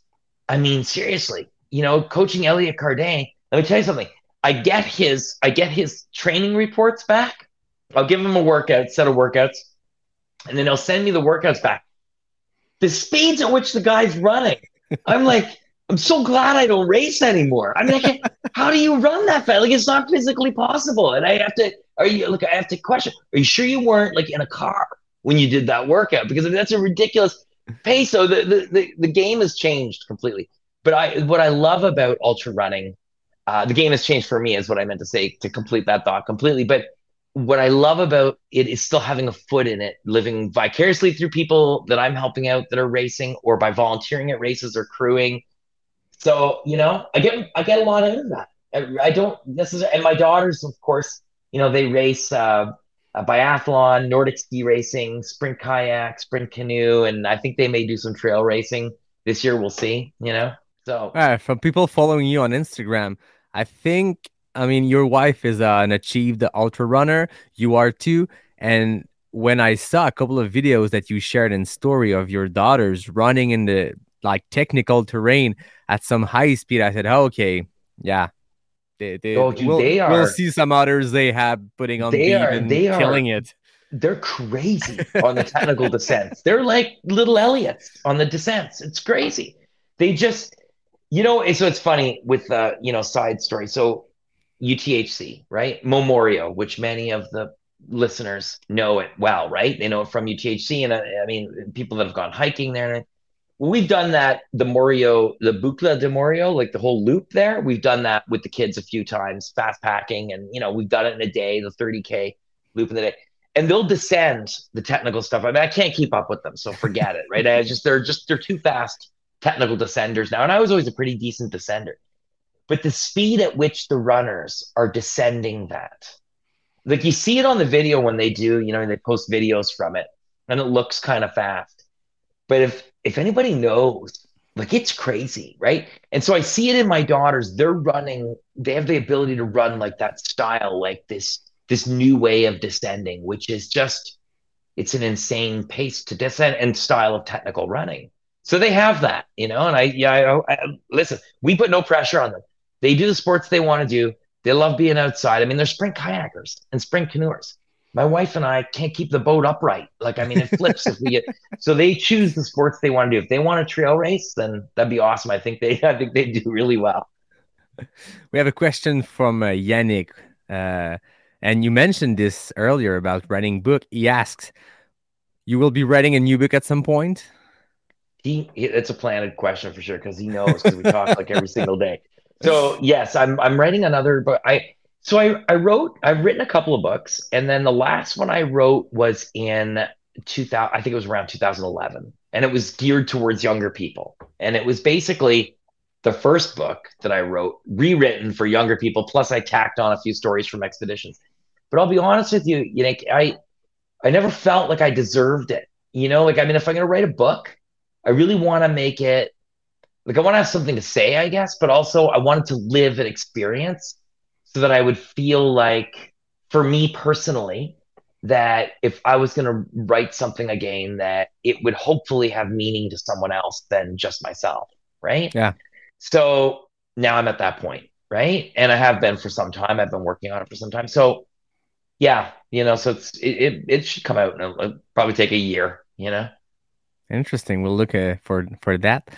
[SPEAKER 1] I mean, seriously, you know, coaching Elliot Cardin. Let me tell you something. I get his I get his training reports back. I'll give him a workout, set of workouts, and then he'll send me the workouts back. The speeds at which the guy's running, I'm like, I'm so glad I don't race anymore. I mean, I how do you run that fast? Like, it's not physically possible. And I have to, are you, look, I have to question, are you sure you weren't like in a car when you did that workout? Because that's a ridiculous pace. So the, the, the, the game has changed completely. But I, what I love about ultra running, uh, the game has changed for me, is what I meant to say to complete that thought completely. But what I love about it is still having a foot in it, living vicariously through people that I'm helping out that are racing, or by volunteering at races or crewing. So you know, I get I get a lot out of that. I, I don't necessarily, and my daughters, of course, you know, they race uh, biathlon, Nordic ski racing, sprint kayak, sprint canoe, and I think they may do some trail racing this year. We'll see. You know, so
[SPEAKER 4] right, from people following you on Instagram, I think I mean, your wife is uh, an achieved ultra runner. You are too. And when I saw a couple of videos that you shared in story of your daughters running in the like technical terrain at some high speed, I said, oh, okay, yeah. They, they,
[SPEAKER 1] oh, dude,
[SPEAKER 4] we'll,
[SPEAKER 1] they are,
[SPEAKER 4] we'll see some others they have putting on
[SPEAKER 1] they are,
[SPEAKER 4] and
[SPEAKER 1] they
[SPEAKER 4] killing
[SPEAKER 1] are,
[SPEAKER 4] it.
[SPEAKER 1] They're crazy on the technical descents. They're like little Elliots on the descents. It's crazy. They just, you know, so it's funny with, uh, you know, side story. So UTHC, right? Memorial, which many of the listeners know it well, right? They know it from UTHC. And I, I mean, people that have gone hiking there. We've done that, the Morio, the Boucle de Morio, like the whole loop there. We've done that with the kids a few times, fast packing. And, you know, we've done it in a day, the 30K loop in the day. And they'll descend the technical stuff. I mean, I can't keep up with them. So forget it, right? I just, they're just, they're too fast technical descenders now. And I was always a pretty decent descender but the speed at which the runners are descending that. Like you see it on the video when they do you know they post videos from it and it looks kind of fast. But if if anybody knows like it's crazy right? And so i see it in my daughters. They're running they have the ability to run like that style like this this new way of descending which is just it's an insane pace to descend and style of technical running. So they have that you know and i yeah I, I, listen we put no pressure on them they do the sports they want to do. They love being outside. I mean, they're sprint kayakers and sprint canoers. My wife and I can't keep the boat upright. Like, I mean, it flips if we get. So they choose the sports they want to do. If they want a trail race, then that'd be awesome. I think they, I think they do really well.
[SPEAKER 4] We have a question from uh, Yannick, uh, and you mentioned this earlier about writing book. He asks, "You will be writing a new book at some point?"
[SPEAKER 1] He, it's a planted question for sure because he knows because we talk like every single day so yes, I'm I'm writing another book. I so I I wrote I've written a couple of books, and then the last one I wrote was in 2000. I think it was around 2011, and it was geared towards younger people, and it was basically the first book that I wrote, rewritten for younger people. Plus, I tacked on a few stories from expeditions. But I'll be honest with you, you know, I I never felt like I deserved it. You know, like I mean, if I'm going to write a book, I really want to make it like I want to have something to say, I guess, but also I wanted to live an experience so that I would feel like, for me personally, that if I was going to write something again, that it would hopefully have meaning to someone else than just myself, right?
[SPEAKER 4] Yeah.
[SPEAKER 1] So now I'm at that point, right? And I have been for some time. I've been working on it for some time. So yeah, you know, so it's it it, it should come out and probably take a year, you know.
[SPEAKER 4] Interesting. We'll look uh, for for that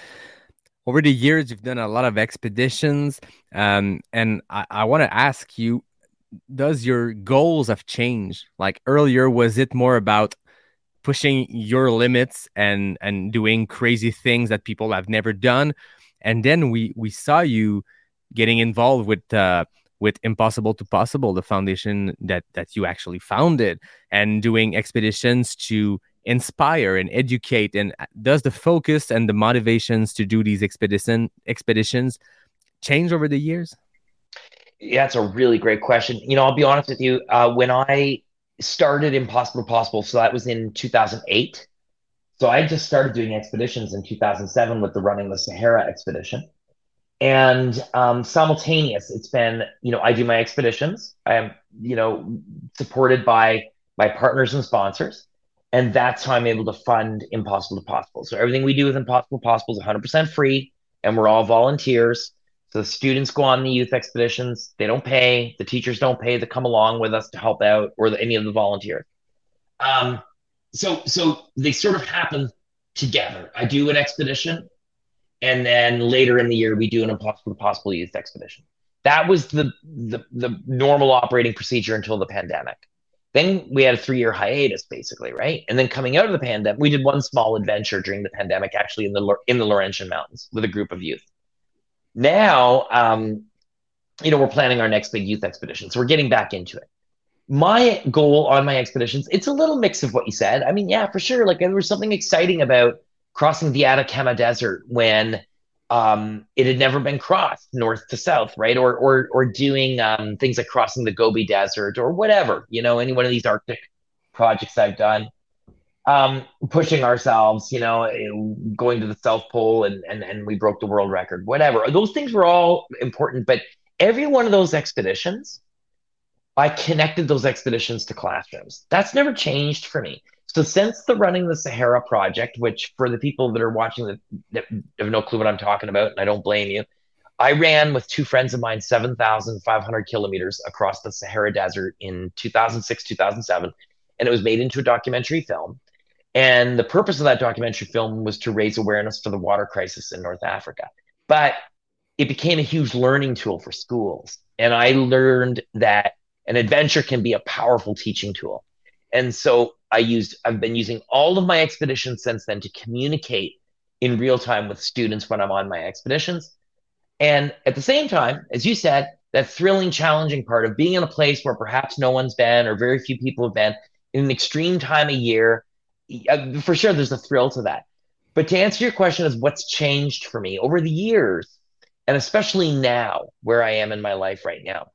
[SPEAKER 4] over the years you've done a lot of expeditions um, and i, I want to ask you does your goals have changed? Like earlier was it more about pushing your limits and and doing crazy things that people have never done? And then we we saw you getting involved with uh, with Impossible to Possible, the foundation that that you actually founded, and doing expeditions to inspire and educate. And uh, does the focus and the motivations to do these expedition expeditions change over the years?
[SPEAKER 1] Yeah, it's a really great question. You know, I'll be honest with you. Uh, when I started Impossible Possible, so that was in 2008. So I just started doing expeditions in 2007 with the Running the Sahara expedition. And um, simultaneous, it's been, you know, I do my expeditions. I am, you know, supported by my partners and sponsors. And that's how I'm able to fund Impossible to Possible. So everything we do with Impossible Possible is 100% free, and we're all volunteers. So the students go on the youth expeditions. They don't pay. The teachers don't pay to come along with us to help out, or the, any of the volunteers. Um, so so they sort of happen together. I do an expedition, and then later in the year we do an impossible to possible youth expedition. That was the, the the normal operating procedure until the pandemic. Then we had a three year hiatus, basically, right? And then coming out of the pandemic, we did one small adventure during the pandemic, actually in the in the Laurentian Mountains with a group of youth. Now, um, you know, we're planning our next big youth expedition, so we're getting back into it my goal on my expeditions, it's a little mix of what you said. I mean, yeah, for sure. Like there was something exciting about crossing the Atacama Desert when um, it had never been crossed north to south, right? Or or or doing um, things like crossing the Gobi Desert or whatever, you know, any one of these Arctic projects I've done. Um, pushing ourselves, you know, going to the South Pole and, and and we broke the world record, whatever. Those things were all important, but every one of those expeditions I connected those expeditions to classrooms. That's never changed for me. So since the running the Sahara project, which for the people that are watching that, have no clue what I'm talking about, and I don't blame you, I ran with two friends of mine 7,500 kilometers across the Sahara Desert in 2006, 2007, and it was made into a documentary film. And the purpose of that documentary film was to raise awareness for the water crisis in North Africa. But it became a huge learning tool for schools. And I learned that an adventure can be a powerful teaching tool. And so I used, I've been using all of my expeditions since then to communicate in real time with students when I'm on my expeditions. And at the same time, as you said, that thrilling, challenging part of being in a place where perhaps no one's been or very few people have been in an extreme time of year, uh, for sure, there's a thrill to that. But to answer your question, is what's changed for me over the years, and especially now where I am in my life right now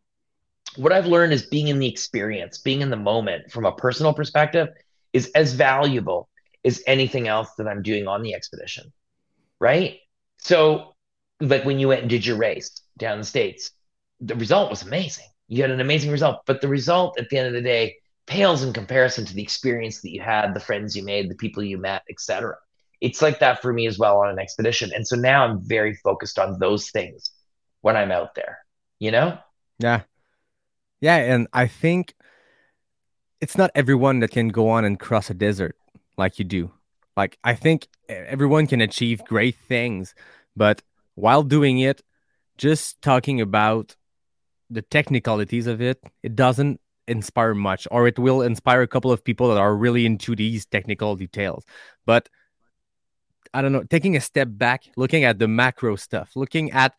[SPEAKER 1] what I've learned is being in the experience, being in the moment from a personal perspective is as valuable as anything else that I'm doing on the expedition. Right. So, like when you went and did your race down the States, the result was amazing. You had an amazing result, but the result at the end of the day pales in comparison to the experience that you had, the friends you made, the people you met, etc. It's like that for me as well on an expedition. And so now I'm very focused on those things when I'm out there, you know?
[SPEAKER 4] Yeah. Yeah, and I think it's not everyone that can go on and cross a desert like you do. Like I think everyone can achieve great things, but while doing it, just talking about the technicalities of it, it doesn't inspire much, or it will inspire a couple of people that are really into these technical details. But I don't know, taking a step back, looking at the macro stuff, looking at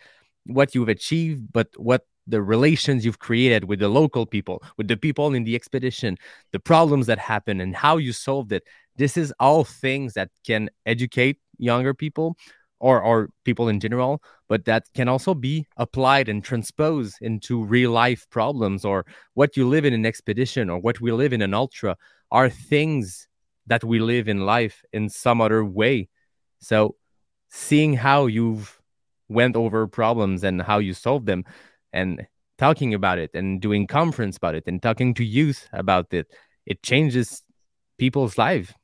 [SPEAKER 4] what you've achieved, but what the relations you've created with the local people, with the people in the expedition, the problems that happen, and how you solved it. This is all things that can educate younger people or, or people in general, but that can also be applied and transposed into real life problems or what you live in an expedition or what we live in an ultra are things that we live in life in some other way. So seeing how you've went over problems and how you solved them and talking about it and doing conference about it and talking to youth about it it changes people's life.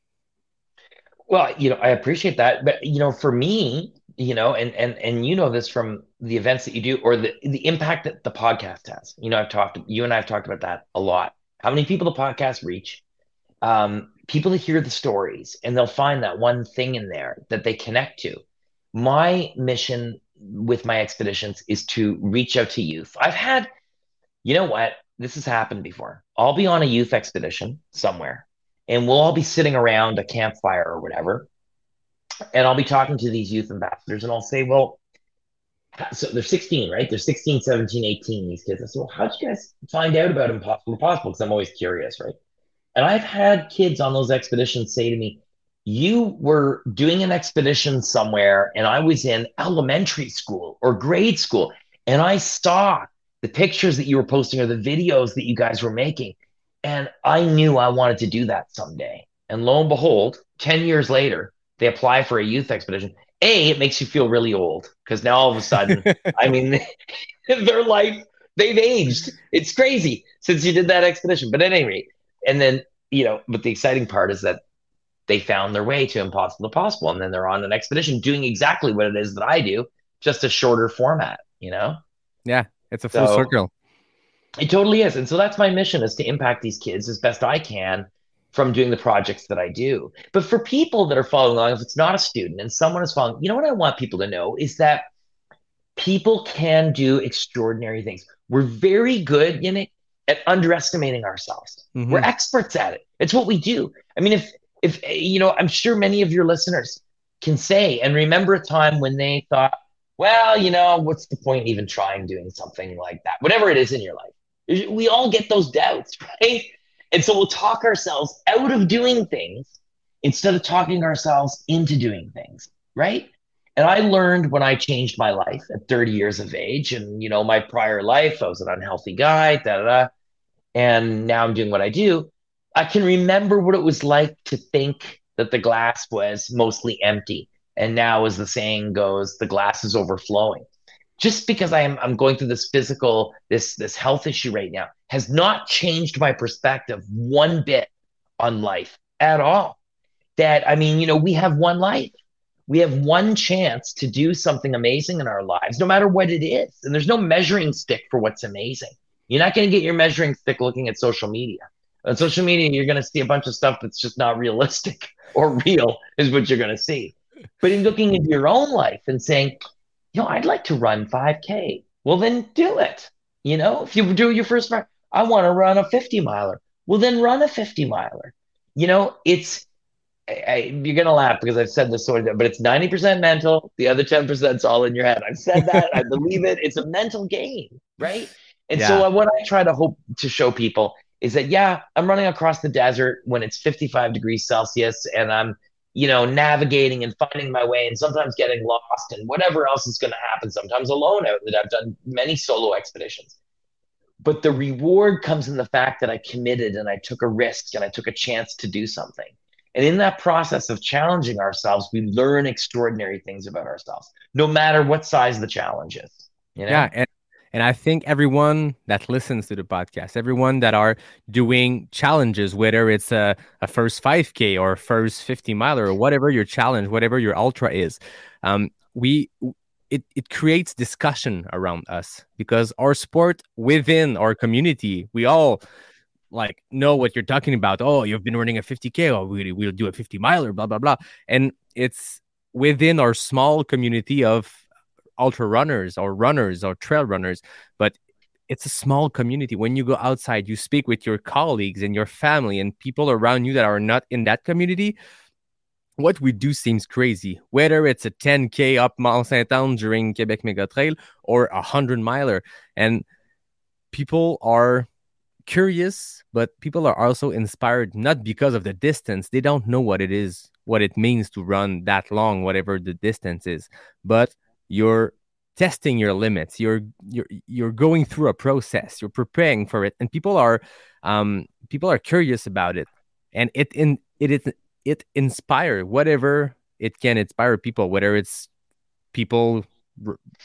[SPEAKER 1] Well you know i appreciate that but you know for me you know and and and you know this from the events that you do or the the impact that the podcast has. You know i've talked you and i've talked about that a lot. How many people the podcast reach? Um, people that hear the stories and they'll find that one thing in there that they connect to. My mission with my expeditions is to reach out to youth. I've had, you know what? This has happened before. I'll be on a youth expedition somewhere, and we'll all be sitting around a campfire or whatever. And I'll be talking to these youth ambassadors and I'll say, well, so they're 16, right? They're 16, 17, 18, these kids. I said, well, how'd you guys find out about Impossible Possible? Because I'm always curious, right? And I've had kids on those expeditions say to me, you were doing an expedition somewhere and I was in elementary school or grade school and I saw the pictures that you were posting or the videos that you guys were making. And I knew I wanted to do that someday. And lo and behold, 10 years later, they apply for a youth expedition. A, it makes you feel really old because now all of a sudden, I mean, their life, they've aged. It's crazy since you did that expedition. But at any rate, and then, you know, but the exciting part is that they found their way to impossible to possible. And then they're on an expedition doing exactly what it is that I do, just a shorter format, you know?
[SPEAKER 4] Yeah, it's a full so, circle.
[SPEAKER 1] It totally is. And so that's my mission is to impact these kids as best I can from doing the projects that I do. But for people that are following along, if it's not a student and someone is following, you know what I want people to know is that people can do extraordinary things. We're very good, you know, at underestimating ourselves. Mm-hmm. We're experts at it. It's what we do. I mean, if if you know, I'm sure many of your listeners can say and remember a time when they thought, well, you know, what's the point even trying doing something like that? Whatever it is in your life. We all get those doubts, right? And so we'll talk ourselves out of doing things instead of talking ourselves into doing things, right? And I learned when I changed my life at 30 years of age, and you know, my prior life, I was an unhealthy guy, da da da. And now I'm doing what I do. I can remember what it was like to think that the glass was mostly empty. And now, as the saying goes, the glass is overflowing just because I am I'm going through this physical this this health issue right now has not changed my perspective one bit on life at all. That I mean, you know, we have one life. We have one chance to do something amazing in our lives, no matter what it is. And there's no measuring stick for what's amazing. You're not going to get your measuring stick looking at social media. On social media, you're going to see a bunch of stuff that's just not realistic or real, is what you're going to see. But in looking into your own life and saying, you know, I'd like to run 5K. Well, then do it. You know, if you do your first I want to run a 50 miler. Well, then run a 50 miler. You know, it's, I, I, you're going to laugh because I've said this sort of, thing, but it's 90% mental. The other 10% is all in your head. I've said that. I believe it. It's a mental game, right? And yeah. so what I try to hope to show people is that, yeah, I'm running across the desert when it's 55 degrees Celsius and I'm you know, navigating and finding my way and sometimes getting lost and whatever else is going to happen, sometimes alone out that I've done many solo expeditions. But the reward comes in the fact that I committed and I took a risk and I took a chance to do something. And in that process of challenging ourselves, we learn extraordinary things about ourselves, no matter what size the challenge is. You know?
[SPEAKER 4] Yeah. And and I think everyone that listens to the podcast, everyone that are doing challenges, whether it's a, a first 5K or first 50 miler or whatever your challenge, whatever your ultra is, um, we it, it creates discussion around us because our sport within our community, we all like know what you're talking about. Oh, you've been running a 50K, oh, we, we'll do a 50 miler, blah, blah, blah. And it's within our small community of ultra runners or runners or trail runners, but it's a small community. When you go outside, you speak with your colleagues and your family and people around you that are not in that community. What we do seems crazy, whether it's a 10K up Mont Saint Anne during Quebec Mega Trail or a 100 miler. And people are curious, but people are also inspired not because of the distance. They don't know what it is, what it means to run that long, whatever the distance is, but you're testing your limits. You're you're you're going through a process. You're preparing for it. And people are um people are curious about it. And it in it it, it whatever it can inspire people whether it's people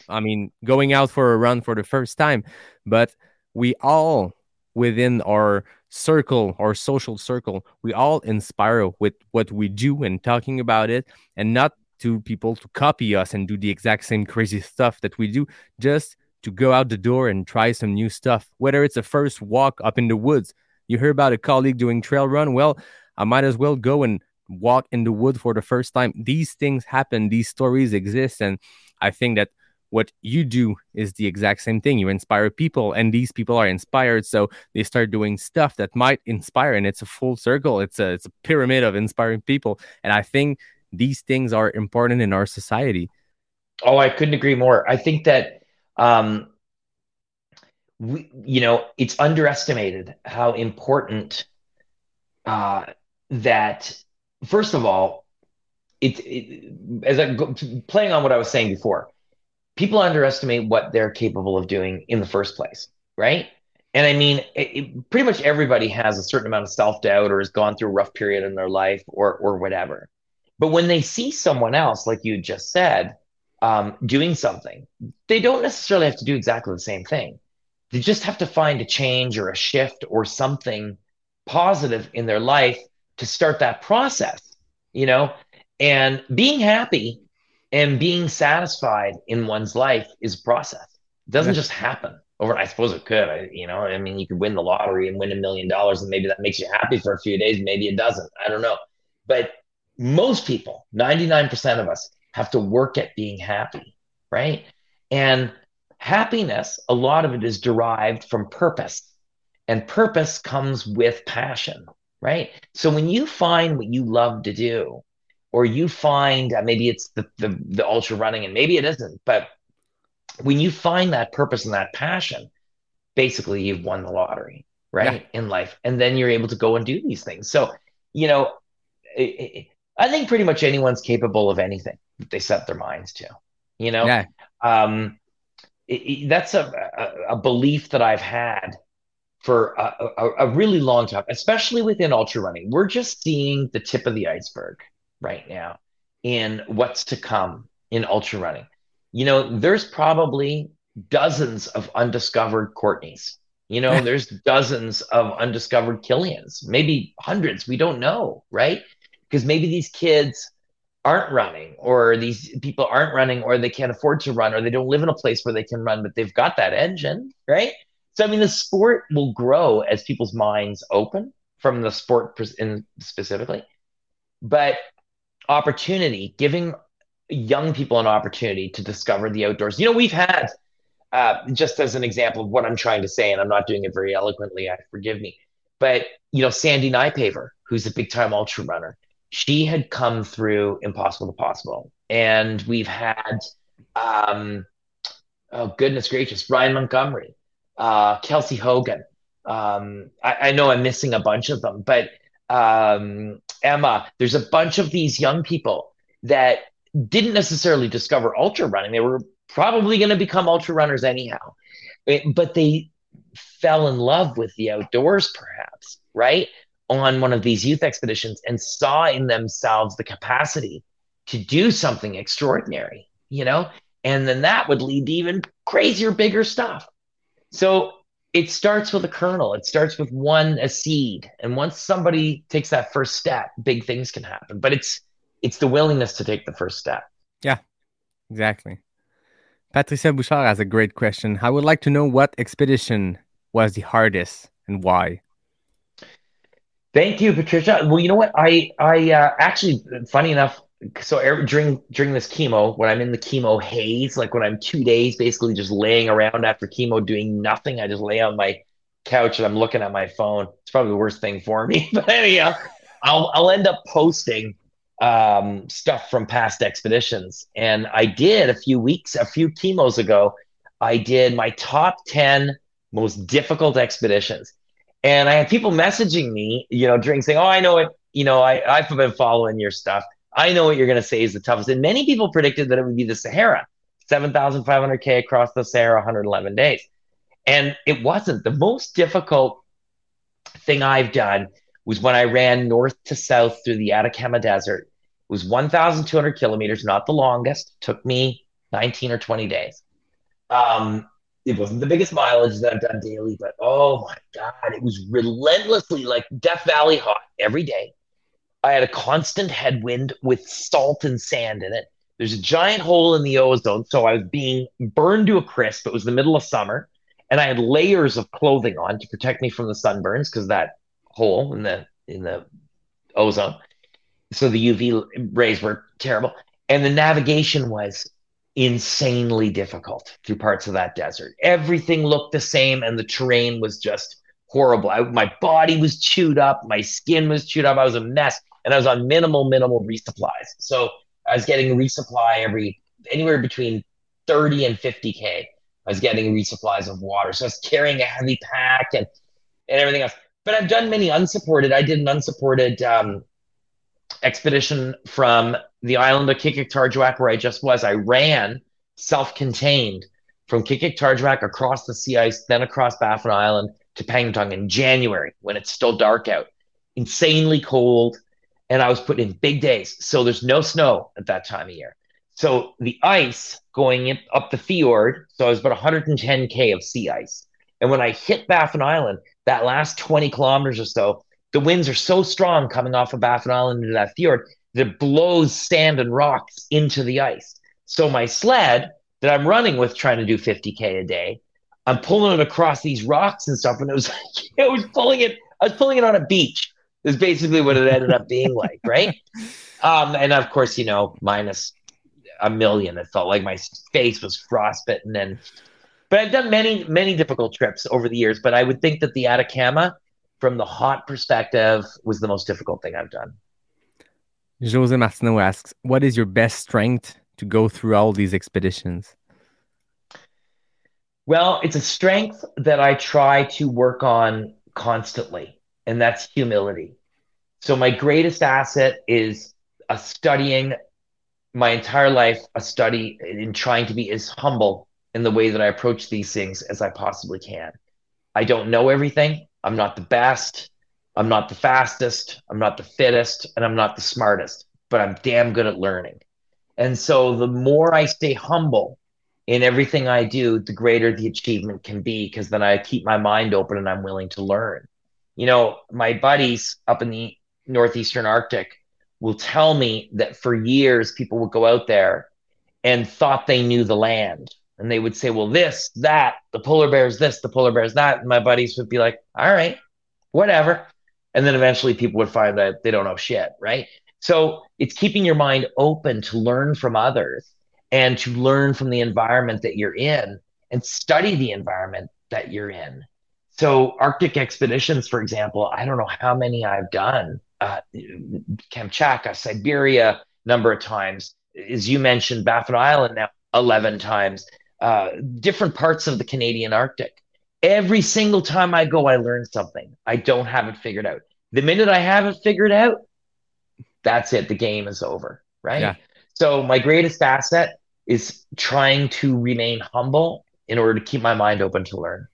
[SPEAKER 4] i mean going out for a run for the first time. But we all within our circle our social circle we all inspire with what we do and talking about it and not to people to copy us and do the exact same crazy stuff that we do, just to go out the door and try some new stuff. Whether it's a first walk up in the woods, you hear about a colleague doing trail run, well, I might as well go and walk in the wood for the first time. These things happen, these stories exist, and I think that what you do is the exact same thing. You inspire people, and these people are inspired, so they start doing stuff that might inspire, and it's a full circle. It's a it's a pyramid of inspiring people, and I think these things are important in our society.
[SPEAKER 1] Oh, I couldn't agree more. I think that um, we, you know, it's underestimated how important uh, that. First of all, it, it as I go, playing on what I was saying before, people underestimate what they're capable of doing in the first place, right? And I mean, it, it, pretty much everybody has a certain amount of self doubt or has gone through a rough period in their life or or whatever. But when they see someone else, like you just said, um, doing something, they don't necessarily have to do exactly the same thing. They just have to find a change or a shift or something positive in their life to start that process, you know? And being happy and being satisfied in one's life is a process. It doesn't yeah. just happen overnight. I suppose it could, I, you know, I mean, you could win the lottery and win a million dollars and maybe that makes you happy for a few days. Maybe it doesn't. I don't know. But most people, 99% of us, have to work at being happy, right? And happiness, a lot of it is derived from purpose, and purpose comes with passion, right? So when you find what you love to do, or you find uh, maybe it's the, the the ultra running, and maybe it isn't, but when you find that purpose and that passion, basically you've won the lottery, right? Yeah. In life, and then you're able to go and do these things. So, you know, it, it, I think pretty much anyone's capable of anything that they set their minds to. You know,
[SPEAKER 4] yeah.
[SPEAKER 1] um, it, it, that's a, a, a belief that I've had for a, a, a, really long time, especially within ultra running. We're just seeing the tip of the iceberg right now in what's to come in ultra running. You know, there's probably dozens of undiscovered Courtneys. You know, there's dozens of undiscovered Kilians, maybe hundreds. We don't know, right? Because maybe these kids aren't running or these people aren't running or they can't afford to run or they don't live in a place where they can run but they've got that engine right? So i mean the sport will grow as people's minds open from the sport in specifically. But opportunity giving young people an opportunity to discover the outdoors. You know we've had uh, just as an example of what i'm trying to say and i'm not doing it very eloquently i forgive me but you know Sandi Nypaver who's a big time ultra runner she had come through Impossible to Possible, and we've had, um, oh goodness gracious, Ryan Montgomery, uh, Kelsey Hogan. Um, I, I, know I'm missing a bunch of them, but um, Emma. There's a bunch of these young people that didn't necessarily discover ultra running. They were probably going to become ultra runners anyhow, but they fell in love with the outdoors, perhaps, right? On one of these youth expeditions and saw in themselves the capacity to do something extraordinary, you know? And then that would lead to even crazier, bigger stuff. So it starts with a kernel. It starts with one a seed. And once somebody takes that first step, big things can happen. But it's it's the willingness to take the first step.
[SPEAKER 4] Yeah, exactly. Patricia Bouchard has a great question. I would like to know what expedition was the hardest and why.
[SPEAKER 1] Thank you, Patricia. Well, you know what? I I uh, actually, funny enough, so during during this chemo, when I'm in the chemo haze, like when I'm two days basically just laying around after chemo doing nothing, I just lay on my couch and I'm looking at my phone. It's probably the worst thing for me, but anyhow, I'll I'll end up posting um, stuff from past expeditions, and I did a few weeks, a few chemos ago. I did my top ten most difficult expeditions and I had people messaging me, you know, during saying, "Oh, I know it. You know, I I've been following your stuff. I know what you're going to say is the toughest." And many people predicted that it would be the Sahara, 7,500k across the Sahara, 111 days, and it wasn't. The most difficult thing I've done was when I ran north to south through the Atacama Desert. It was 1,200 kilometers, not the longest. Took me 19 or 20 days. Um, it wasn't the biggest mileage that I've done daily, but oh my God, it was relentlessly like Death Valley hot every day. I had a constant headwind with salt and sand in it. There's a giant hole in the ozone, so I was being burned to a crisp. It was the middle of summer, and I had layers of clothing on to protect me from the sunburns because that hole in the in the ozone. So the UV rays were terrible, and the navigation was insanely difficult through parts of that desert. Everything looked the same, and the terrain was just horrible. I, my body was chewed up, my skin was chewed up. I was a mess, and I was on minimal, minimal resupplies. So I was getting resupply every anywhere between 30 and 50k. I was getting resupplies of water, so I was carrying a heavy pack and and everything else. But I've done many unsupported. I did an unsupported um, expedition from the island of Qikiqtarjuaq, where I just was. I ran self-contained from Qikiqtarjuaq across the sea ice, then across Baffin Island to Pangnirtung in January when it's still dark out. Insanely cold, and I was put in big days. So there's no snow at that time of year. So the ice going in, up the fjord, so I was about 110k of sea ice. And when I hit Baffin Island, that last 20 kilometers or so, the winds are so strong coming off of Baffin Island into that fjord that it blows sand and rocks into the ice. So my sled that I'm running with, trying to do 50k a day, I'm pulling it across these rocks and stuff, and it was like it was pulling it. I was pulling it on a beach. Is basically what it ended up being like, right? Um, and of course, you know, minus a million. It felt like my face was frostbitten, and but I've done many, many difficult trips over the years. But I would think that the Atacama, from the hot perspective, was the most difficult thing I've done.
[SPEAKER 4] Jose Martineau asks, "What is your best strength to go through all these expeditions?"
[SPEAKER 1] Well, it's a strength that I try to work on constantly, and that's humility. So, my greatest asset is a studying my entire life, a study in trying to be as humble in the way that I approach these things as I possibly can. I don't know everything. I'm not the best. I'm not the fastest. I'm not the fittest. And I'm not the smartest, but I'm damn good at learning. And so, the more I stay humble in everything I do, the greater the achievement can be because then I keep my mind open and I'm willing to learn. You know, my buddies up in the northeastern Arctic will tell me that for years people would go out there and thought they knew the land. And they would say, well, this, that, the polar bear's this, the polar bear's that. And my buddies would be like, all right, whatever. And then eventually people would find that they don't know shit, right? So it's keeping your mind open to learn from others and to learn from the environment that you're in and study the environment that you're in. So, Arctic expeditions, for example, I don't know how many I've done. Uh, Kamchatka, Siberia, number of times. As you mentioned, Baffin Island now 11 times. Uh, different parts of the Canadian Arctic. Every single time I go, I learn something. I don't have it figured out. The minute I have it figured out, that's it. The game is over, right? Yeah. So my greatest asset is trying to remain humble in order to keep my mind open to learn.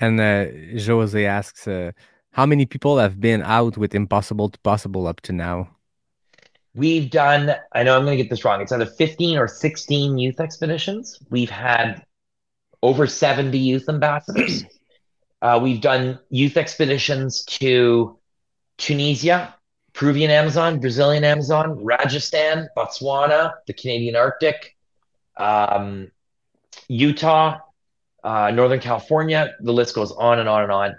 [SPEAKER 4] And uh, Jose asks, uh, how many people have been out with Impossible to Possible up to now?
[SPEAKER 1] We've done, I know I'm going to get this wrong. It's either 15 or 16 youth expeditions. We've had over 70 youth ambassadors. uh, we've done youth expeditions to Tunisia, Peruvian Amazon, Brazilian Amazon, Rajasthan, Botswana, the Canadian Arctic, um, Utah, uh, Northern California. The list goes on and on and on.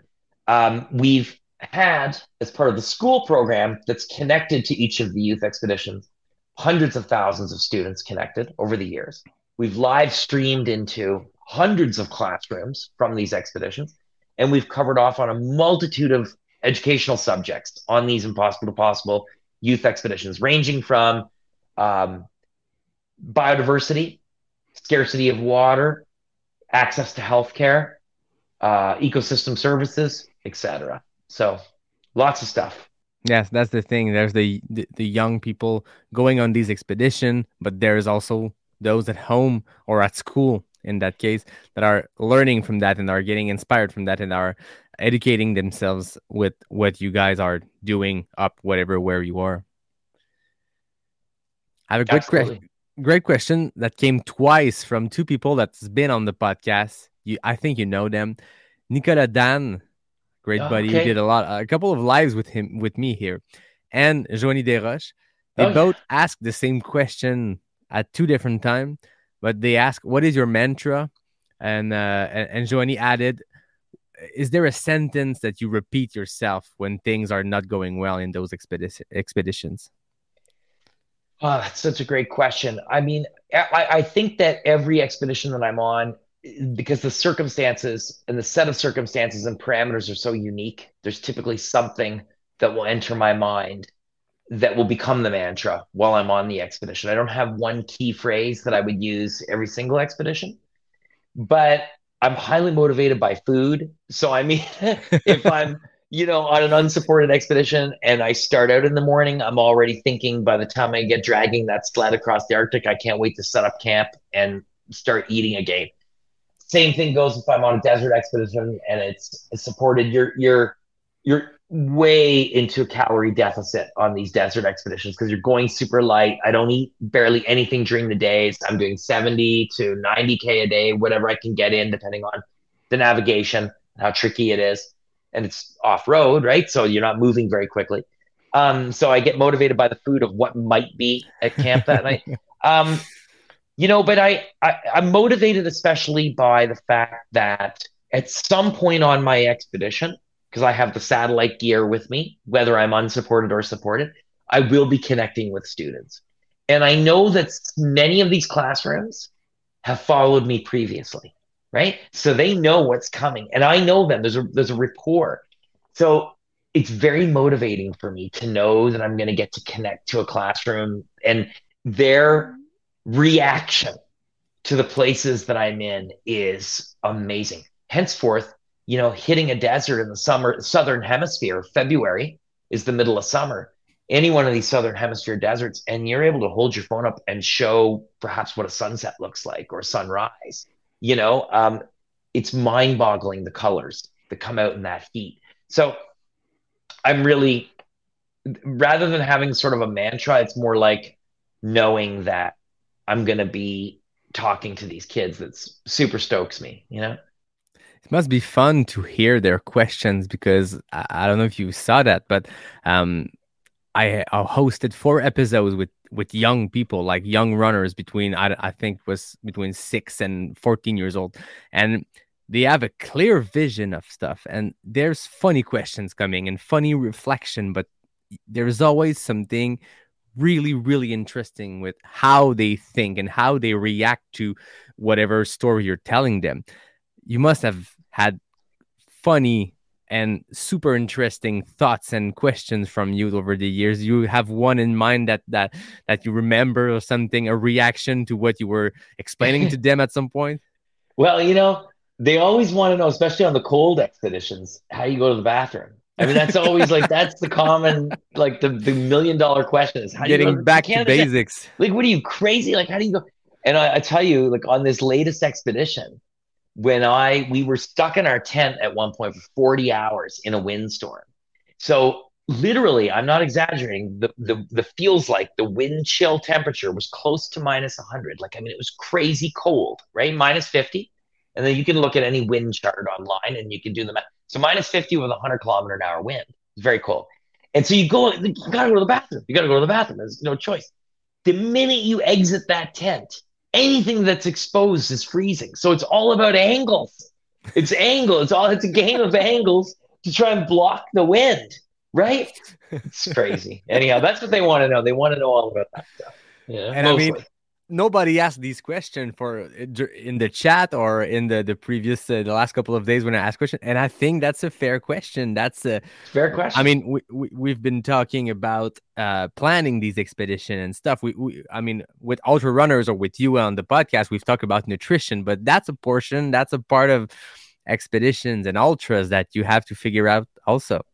[SPEAKER 1] Um, we've had, as part of the school program that's connected to each of the youth expeditions, hundreds of thousands of students connected over the years. We've live streamed into hundreds of classrooms from these expeditions, and we've covered off on a multitude of educational subjects on these impossible to possible youth expeditions, ranging from um, biodiversity, scarcity of water, access to healthcare, uh, ecosystem services, etc. So, lots of stuff.
[SPEAKER 4] Yes, that's the thing. There's the, the, the young people going on these expedition, but there's also those at home or at school in that case that are learning from that and are getting inspired from that and are educating themselves with what you guys are doing up whatever where you are. I have a great question. Great question that came twice from two people that's been on the podcast. You, I think you know them. Nicolas Dan, great oh, buddy, okay. did a lot, a couple of lives with him, with me here, and Joanie Desroches. They oh, both yeah. asked the same question at two different times, but they ask, "What is your mantra?" And uh, and, and Joanie added, is there a sentence that you repeat yourself when things are not going well in those expedi- expeditions?
[SPEAKER 1] Oh, that's such a great question. I mean, I, I think that every expedition that I'm on, because the circumstances and the set of circumstances and parameters are so unique, there's typically something that will enter my mind that will become the mantra while I'm on the expedition. I don't have one key phrase that I would use every single expedition, but I'm highly motivated by food. So I mean, if I'm you know on an unsupported expedition and I start out in the morning, I'm already thinking by the time I get dragging that sled across the Arctic, I can't wait to set up camp and start eating again. Same thing goes if I'm on a desert expedition and it's, it's supported. You're you're you're way into a calorie deficit on these desert expeditions because you're going super light. I don't eat barely anything during the days. I'm doing 70 to 90K a day, whatever I can get in, depending on the navigation, how tricky it is. And it's off road, right? So you're not moving very quickly. Um, so I get motivated by the food of what might be at camp that night. Um, you know, but I, I I'm motivated especially by the fact that at some point on my expedition, because I have the satellite gear with me, whether I'm unsupported or supported, I will be connecting with students. And I know that many of these classrooms have followed me previously, right? So they know what's coming and I know them. There's a there's a rapport. So it's very motivating for me to know that I'm going to get to connect to a classroom and their reaction to the places that I'm in is amazing. Henceforth, you know, hitting a desert in the summer, southern hemisphere, February is the middle of summer. Any one of these southern hemisphere deserts, and you're able to hold your phone up and show perhaps what a sunset looks like or sunrise. You know, um, it's mind-boggling the colors that come out in that heat. So, I'm really, rather than having sort of a mantra, it's more like knowing that I'm going to be talking to these kids. That's super stokes me. You know
[SPEAKER 4] it must be fun to hear their questions because I, I don't know if you saw that, but um, I, I hosted four episodes with with young people, like young runners between I, I think was between six and fourteen years old, and they have a clear vision of stuff. And there's funny questions coming and funny reflection, but there's always something really really interesting with how they think and how they react to whatever story you're telling them. You must have had funny and super interesting thoughts and questions from you over the years. You have one in mind that that that you remember or something a reaction to what you were explaining to them at some point?
[SPEAKER 1] Well you know they always want to know especially on the cold expeditions how you go to the bathroom i mean that's always like that's the common like the, the million dollar question is
[SPEAKER 4] how getting back to basics
[SPEAKER 1] like what are you crazy like how do you go and I, I tell you like on this latest expedition when I we were stuck in our tent at one point for 40 hours in a windstorm. So literally, I'm not exaggerating. The the the feels like the wind chill temperature was close to minus 100. Like I mean, it was crazy cold, right? Minus 50, and then you can look at any wind chart online and you can do the math. So minus 50 with a 100 kilometer an hour wind. It's very cold. And so you go, you gotta go to the bathroom. You gotta go to the bathroom. There's no choice. The minute you exit that tent, anything that's exposed is freezing. So it's all about angles. It's angle. It's all. It's a game of angles to try and block the wind. Right? It's crazy. Anyhow, that's what they want to know. They want to know all about that stuff. Yeah,
[SPEAKER 4] and mostly. I mean, nobody asked these questions for in the chat or in the the previous uh, the last couple of days when I asked question, and I think that's a fair question. That's a
[SPEAKER 1] fair question.
[SPEAKER 4] I mean, we, we we've been talking about uh, planning these expedition and stuff. We, we I mean, with ultra runners or with you on the podcast, we've talked about nutrition, but that's a portion. That's a part of expeditions and ultras that you have to figure out also.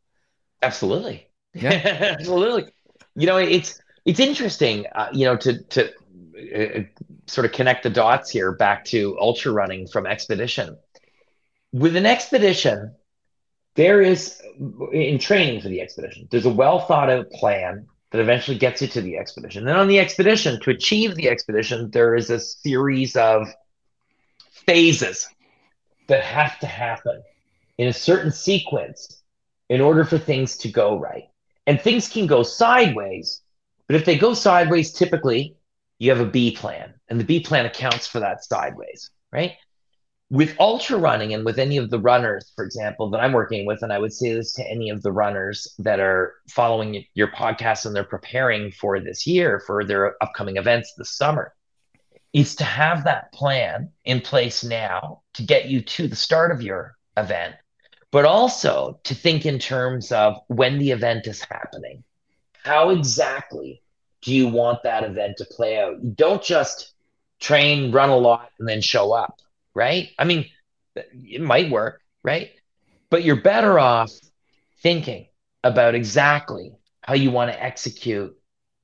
[SPEAKER 1] Absolutely. Yeah. Absolutely. You know, it's it's interesting, uh, you know, to to uh, sort of connect the dots here back to ultra running from expedition. With an expedition, there is in training for the expedition, there's a well thought out plan that eventually gets you to the expedition. Then on the expedition, to achieve the expedition, there is a series of phases that have to happen in a certain sequence in order for things to go right. And things can go sideways, but if they go sideways, typically you have a B plan, and the B plan accounts for that sideways, right? With ultra running and with any of the runners, for example, that I'm working with, and I would say this to any of the runners that are following your podcast and they're preparing for this year for their upcoming events this summer. is to have that plan in place now to get you to the start of your event, but also to think in terms of when the event is happening. How exactly do you want that event to play out? You don't just train, run a lot, and then show up, right? I mean, it might work, right? But you're better off thinking about exactly how you want to execute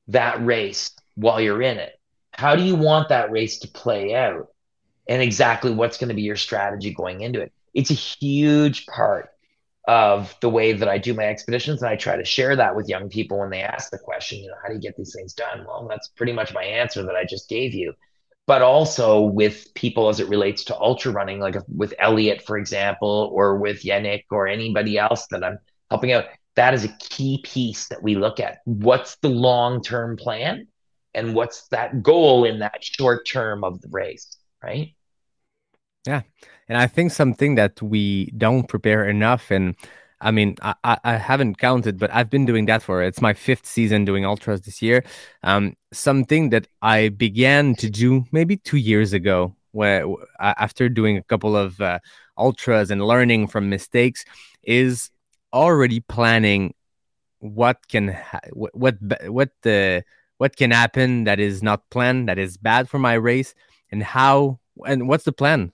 [SPEAKER 1] that race while you're in it. How do you want that race to play out? And exactly what's going to be your strategy going into it. It's a huge part of the way that I do my expeditions. And I try to share that with young people when they ask the question, you know, how do you get these things done? Well, that's pretty much my answer that I just gave you. But also with people as it relates to ultra running, like with Elliot, for example, or with Yannick or anybody else that I'm helping out, that is a key piece that we look at. What's the long term plan? And what's that goal in that short term of the race, right?
[SPEAKER 4] Yeah. And I think something that we don't prepare enough, and I mean, I, I haven't counted, but I've been doing that for it's my fifth season doing ultras this year. Um, something that I began to do maybe two years ago, where after doing a couple of uh, ultras and learning from mistakes, is already planning what can ha- what what what the what can happen that is not planned that is bad for my race and how and what's the plan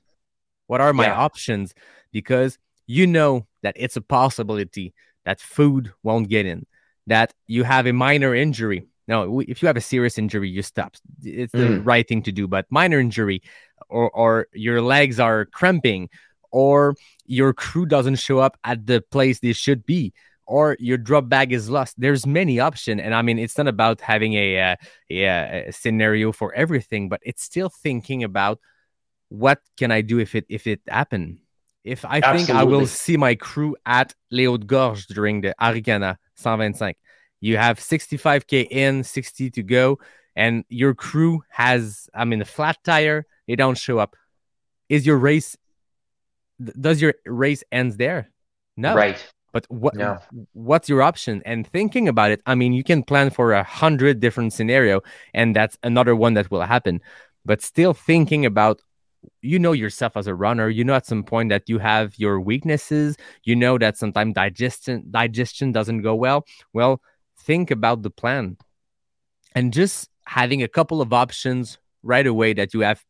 [SPEAKER 4] what are my yeah. options? Because you know that it's a possibility that food won't get in, that you have a minor injury. No, if you have a serious injury, you stop. It's the mm. right thing to do. But minor injury, or or your legs are cramping, or your crew doesn't show up at the place they should be, or your drop bag is lost. There's many options, and I mean, it's not about having a, a, a scenario for everything, but it's still thinking about what can I do if it if it happen? If I Absolutely. think I will see my crew at Les Hautes Gorges during the Harricana 125, you have 65k in, 60 to go, and your crew has, I mean, a flat tire. They don't show up. Is your race? Does your race ends there? No.
[SPEAKER 1] Right.
[SPEAKER 4] But what no. what's your option? And thinking about it, I mean, you can plan for a hundred different scenario, and that's another one that will happen. But still thinking about you know yourself as a runner you know at some point that you have your weaknesses you know that sometimes digestion digestion doesn't go well. Well think about the plan and just having a couple of options right away that you have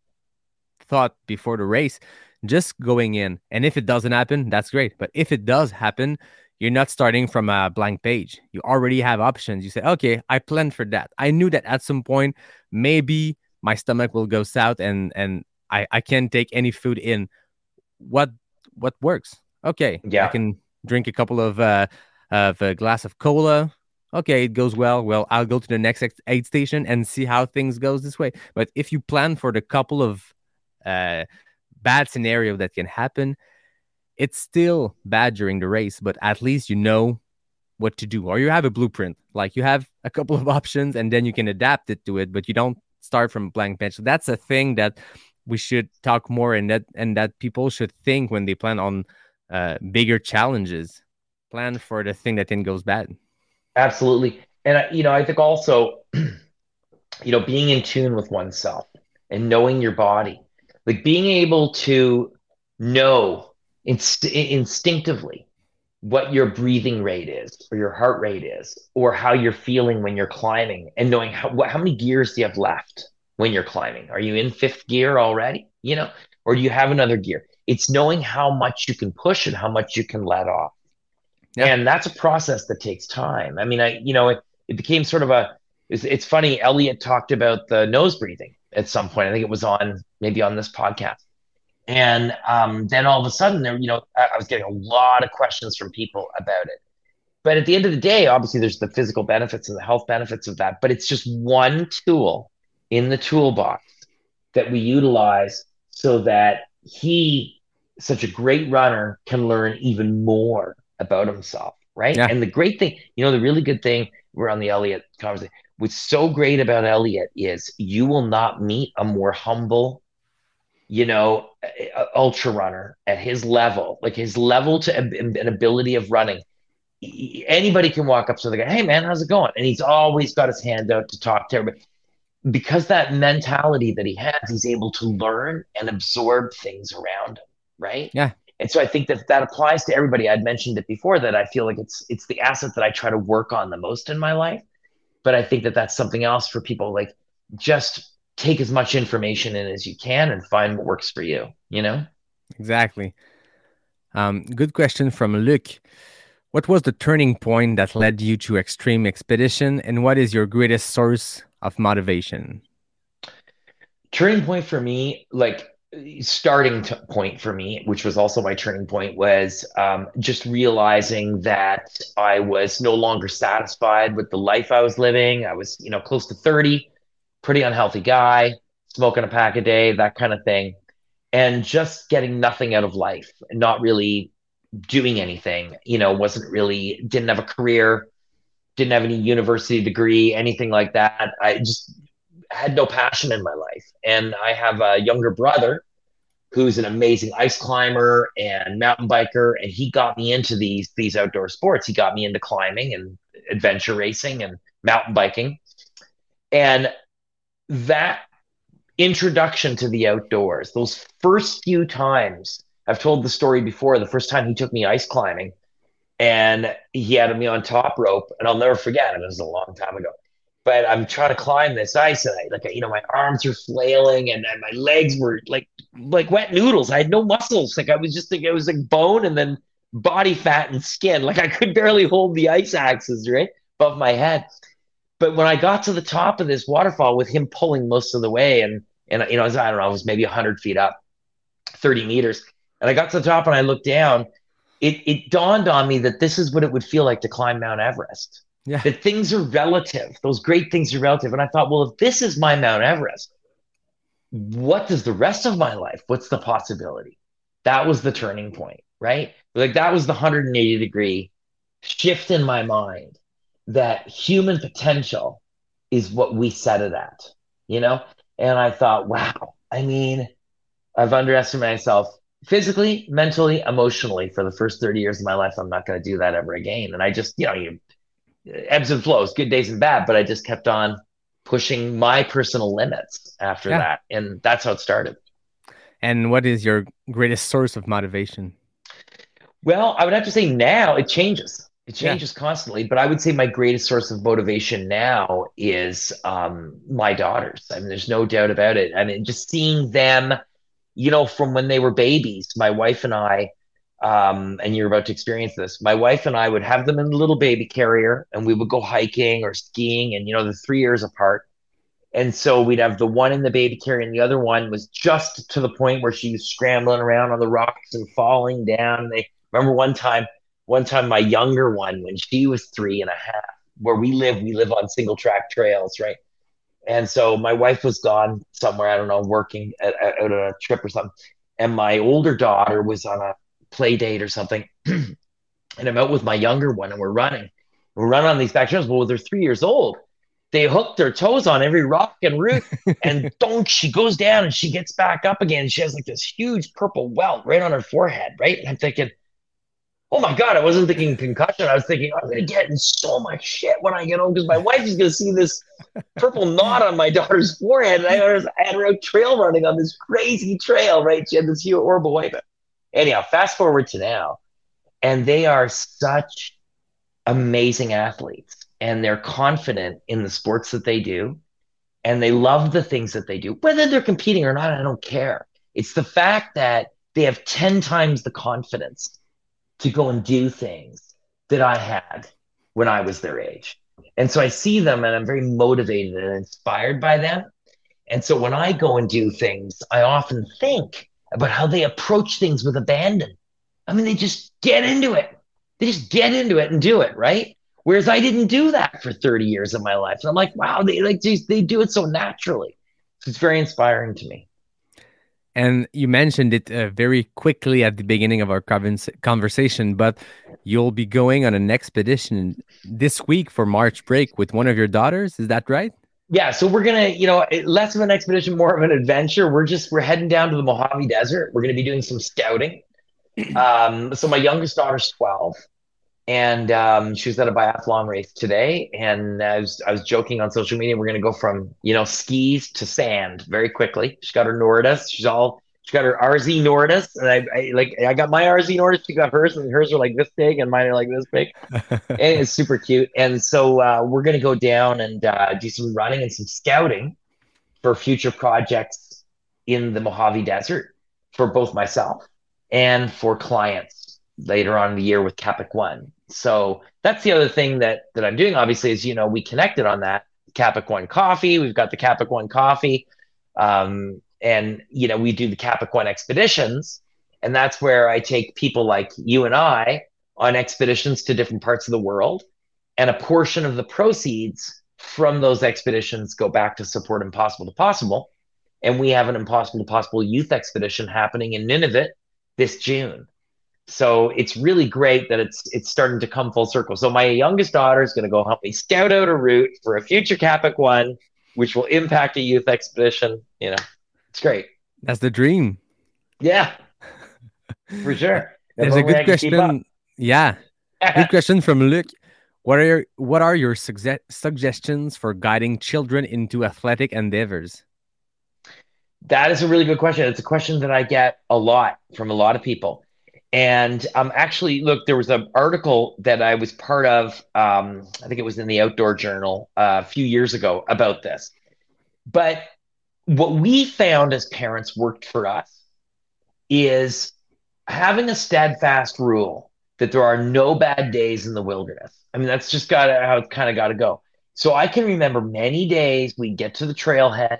[SPEAKER 4] thought before the race just going in. And if it doesn't happen that's great. But if it does happen you're not starting from a blank page. You already have options. You say okay i planned for that. I knew that at some point maybe my stomach will go south and and I, I can't take any food in. What what works? Okay,
[SPEAKER 1] yeah,
[SPEAKER 4] I can drink a couple of uh, of a glass of cola. Okay, it goes well. Well, I'll go to the next aid station and see how things goes this way. But if you plan for the couple of uh, bad scenario that can happen, it's still bad during the race. But at least you know what to do, or you have a blueprint. Like you have a couple of options, and then you can adapt it to it. But you don't start from blank page. So that's a thing that we should talk more and that and that people should think when they plan on uh, bigger challenges. Plan for the thing that then goes bad.
[SPEAKER 1] Absolutely. And you know i think also you know being in tune with oneself and knowing your body like being able to know inst- instinctively what your breathing rate is or your heart rate is or how you're feeling when you're climbing and knowing how, what, how many gears do you have left when you're climbing? Are you in fifth gear already? You know, or do you have another gear? It's knowing how much you can push and how much you can let off. Yeah. And that's a process that takes time. I mean, I, you know, it, it became sort of a, it's, it's funny. Elliot talked about the nose breathing at some point. I think it was on maybe on this podcast. And um, then all of a sudden, there, you know, I, I was getting a lot of questions from people about it. But at the end of the day, obviously, there's the physical benefits and the health benefits of that. But it's just one tool in the toolbox that we utilize so that he, such a great runner, can learn even more about himself. Right. Yeah. And the great thing, you know, the really good thing, we're on the Elliot conversation. What's so great about Elliot is you will not meet a more humble, you know, ultra runner at his level, like his level to an ability of running. Anybody can walk up to the guy, hey man, how's it going? And he's always got his hand out to talk to everybody because that mentality that he has, he's able to learn and absorb things around him, right?
[SPEAKER 4] Yeah.
[SPEAKER 1] And so I think that that applies to everybody. I'd mentioned it before that I feel like it's it's the asset that I try to work on the most in my life. But I think that that's something else for people. Like just take as much information in as you can and find what works for you. You know.
[SPEAKER 4] Exactly. Um, good question from Luke. What was the turning point that led you to extreme expedition, and what is your greatest source of motivation?
[SPEAKER 1] Turning point for me, like starting point for me, which was also my turning point, was um, just realizing that I was no longer satisfied with the life I was living. I was, you know, close to 30, pretty unhealthy guy, smoking a pack a day, that kind of thing. And just getting nothing out of life not really doing anything, you know, wasn't really, didn't have a career, didn't have any university degree, anything like that. I just had no passion in my life. And I have a younger brother who's an amazing ice climber and mountain biker. And he got me into these, these outdoor sports. He got me into climbing and adventure racing and mountain biking. And that introduction to the outdoors, those first few times I've told the story before. The first time he took me ice climbing, and he had me on top rope, and I'll never forget it. It was a long time ago, but I'm trying to climb this ice, and I like you know my arms are flailing, and, and my legs were like like wet noodles. I had no muscles. Like I was just like it was like bone and then body fat and skin. Like I could barely hold the ice axes right above my head. But when I got to the top of this waterfall with him pulling most of the way, and and you know I don't know, I was maybe hundred feet up, thirty meters and I got to the top and I looked down. It, it dawned on me that this is what it would feel like to climb Mount Everest.
[SPEAKER 4] Yeah.
[SPEAKER 1] That things are relative. Those great things are relative. And I thought, well, if this is my Mount Everest, what does the rest of my life? What's the possibility? That was the turning point, right? Like that was the 180 degree shift in my mind that human potential is what we set it at, you know? And I thought, wow, I mean, I've underestimated myself physically, mentally, emotionally for the first 30 years of my life. I'm not going to do that ever again. And I just, you know, you ebbs and flows, good days and bad, but I just kept on pushing my personal limits after yeah. that. And that's how it started.
[SPEAKER 4] And what is your greatest source of motivation?
[SPEAKER 1] Well, I would have to say now it changes. It changes yeah. constantly, but I would say my greatest source of motivation now is um, my daughters. I mean, there's no doubt about it. I mean, just seeing them you know, from when they were babies, my wife and I, um, and you're about to experience this, my wife and I would have them in a little baby carrier and we would go hiking or skiing and, you know, the three years apart. And so we'd have the one in the baby carrier and the other one was just to the point where she was scrambling around on the rocks and falling down. They remember one time, one time my younger one, when she was three and a half, where we live, we live on single track trails, right? And so my wife was gone somewhere, I don't know, working at, at, out on a trip or something. And my older daughter was on a play date or something. and I'm out with my younger one and we're running. We're running on these back trails. Well, they're three years old. They hook their toes on every rock and root. and don't she goes down and she gets back up again. She has like this huge purple welt right on her forehead, right? And I'm thinking, oh my god, I wasn't thinking concussion. I was thinking I'm gonna get in so much shit when I get home because my wife is gonna see this purple knot on my daughter's forehead. And I, was, I had her out trail running on this crazy trail, right? She had this huge horrible wipe. Anyhow, fast forward to now, and they are such amazing athletes, and they're confident in the sports that they do, and they love the things that they do, whether they're competing or not. I don't care. It's the fact that they have 10 times the confidence to go and do things that I had when I was their age. And so I see them and I'm very motivated and inspired by them. And so when I go and do things, I often think about how they approach things with abandon. I mean, they just get into it. They just get into it and do it, right? Whereas I didn't do that for 30 years of my life. And I'm like, wow, they like they, they do it so naturally. So it's very inspiring to me.
[SPEAKER 4] And you mentioned it uh, very quickly at the beginning of our conversation, but you'll be going on an expedition this week for March break with one of your daughters. Is that right?
[SPEAKER 1] Yeah. So we're gonna, you know, less of an expedition, more of an adventure. We're just we're heading down to the Mojave Desert. We're gonna be doing some scouting. Um, so my youngest daughter's twelve, and um, she was at a biathlon race today. And I was I was joking on social media. We're gonna go from you know skis to sand very quickly. She got her Nordas. She's all she got her RZ Nordas, and I, I like I got my RZ Nordas. She got hers, and hers are like this big, and mine are like this big. and it's super cute. And so uh, we're gonna go down and uh, do some running and some scouting for future projects in the Mojave Desert for both myself and for clients later on in the year with Kapik One. So that's the other thing that that I'm doing. Obviously, is you know we connected on that Kapik One coffee. We've got the Kapik One coffee, um, and you know we do the Kapik One expeditions, and that's where I take people like you and I on expeditions to different parts of the world, and a portion of the proceeds from those expeditions go back to support Impossible to Possible, and we have an Impossible to Possible youth expedition happening in Nunavut this June. So it's really great that it's it's starting to come full circle. So my youngest daughter is going to go help me scout out a route for a future Kapik one, which will impact a youth expedition. You know, it's great.
[SPEAKER 4] That's the dream.
[SPEAKER 1] Yeah, for sure.
[SPEAKER 4] There's a good question. Yeah, good question from Luke. What are your, what are your suge- suggestions for guiding children into athletic endeavors?
[SPEAKER 1] That is a really good question. It's a question that I get a lot from a lot of people. And um, actually, look, there was an article that I was part of. Um, I think it was in the Outdoor Journal uh, a few years ago about this. But what we found as parents worked for us is having a steadfast rule that there are no bad days in the wilderness. I mean, that's just got how it's kind of got to go. So I can remember many days we get to the trailhead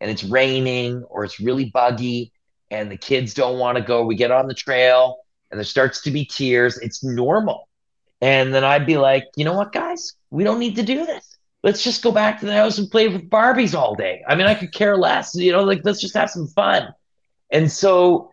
[SPEAKER 1] and it's raining or it's really buggy and the kids don't want to go. We get on the trail and there starts to be tears. It's normal. And then I'd be like, you know what, guys? We don't need to do this. Let's just go back to the house and play with Barbies all day. I mean, I could care less. You know, like let's just have some fun. And so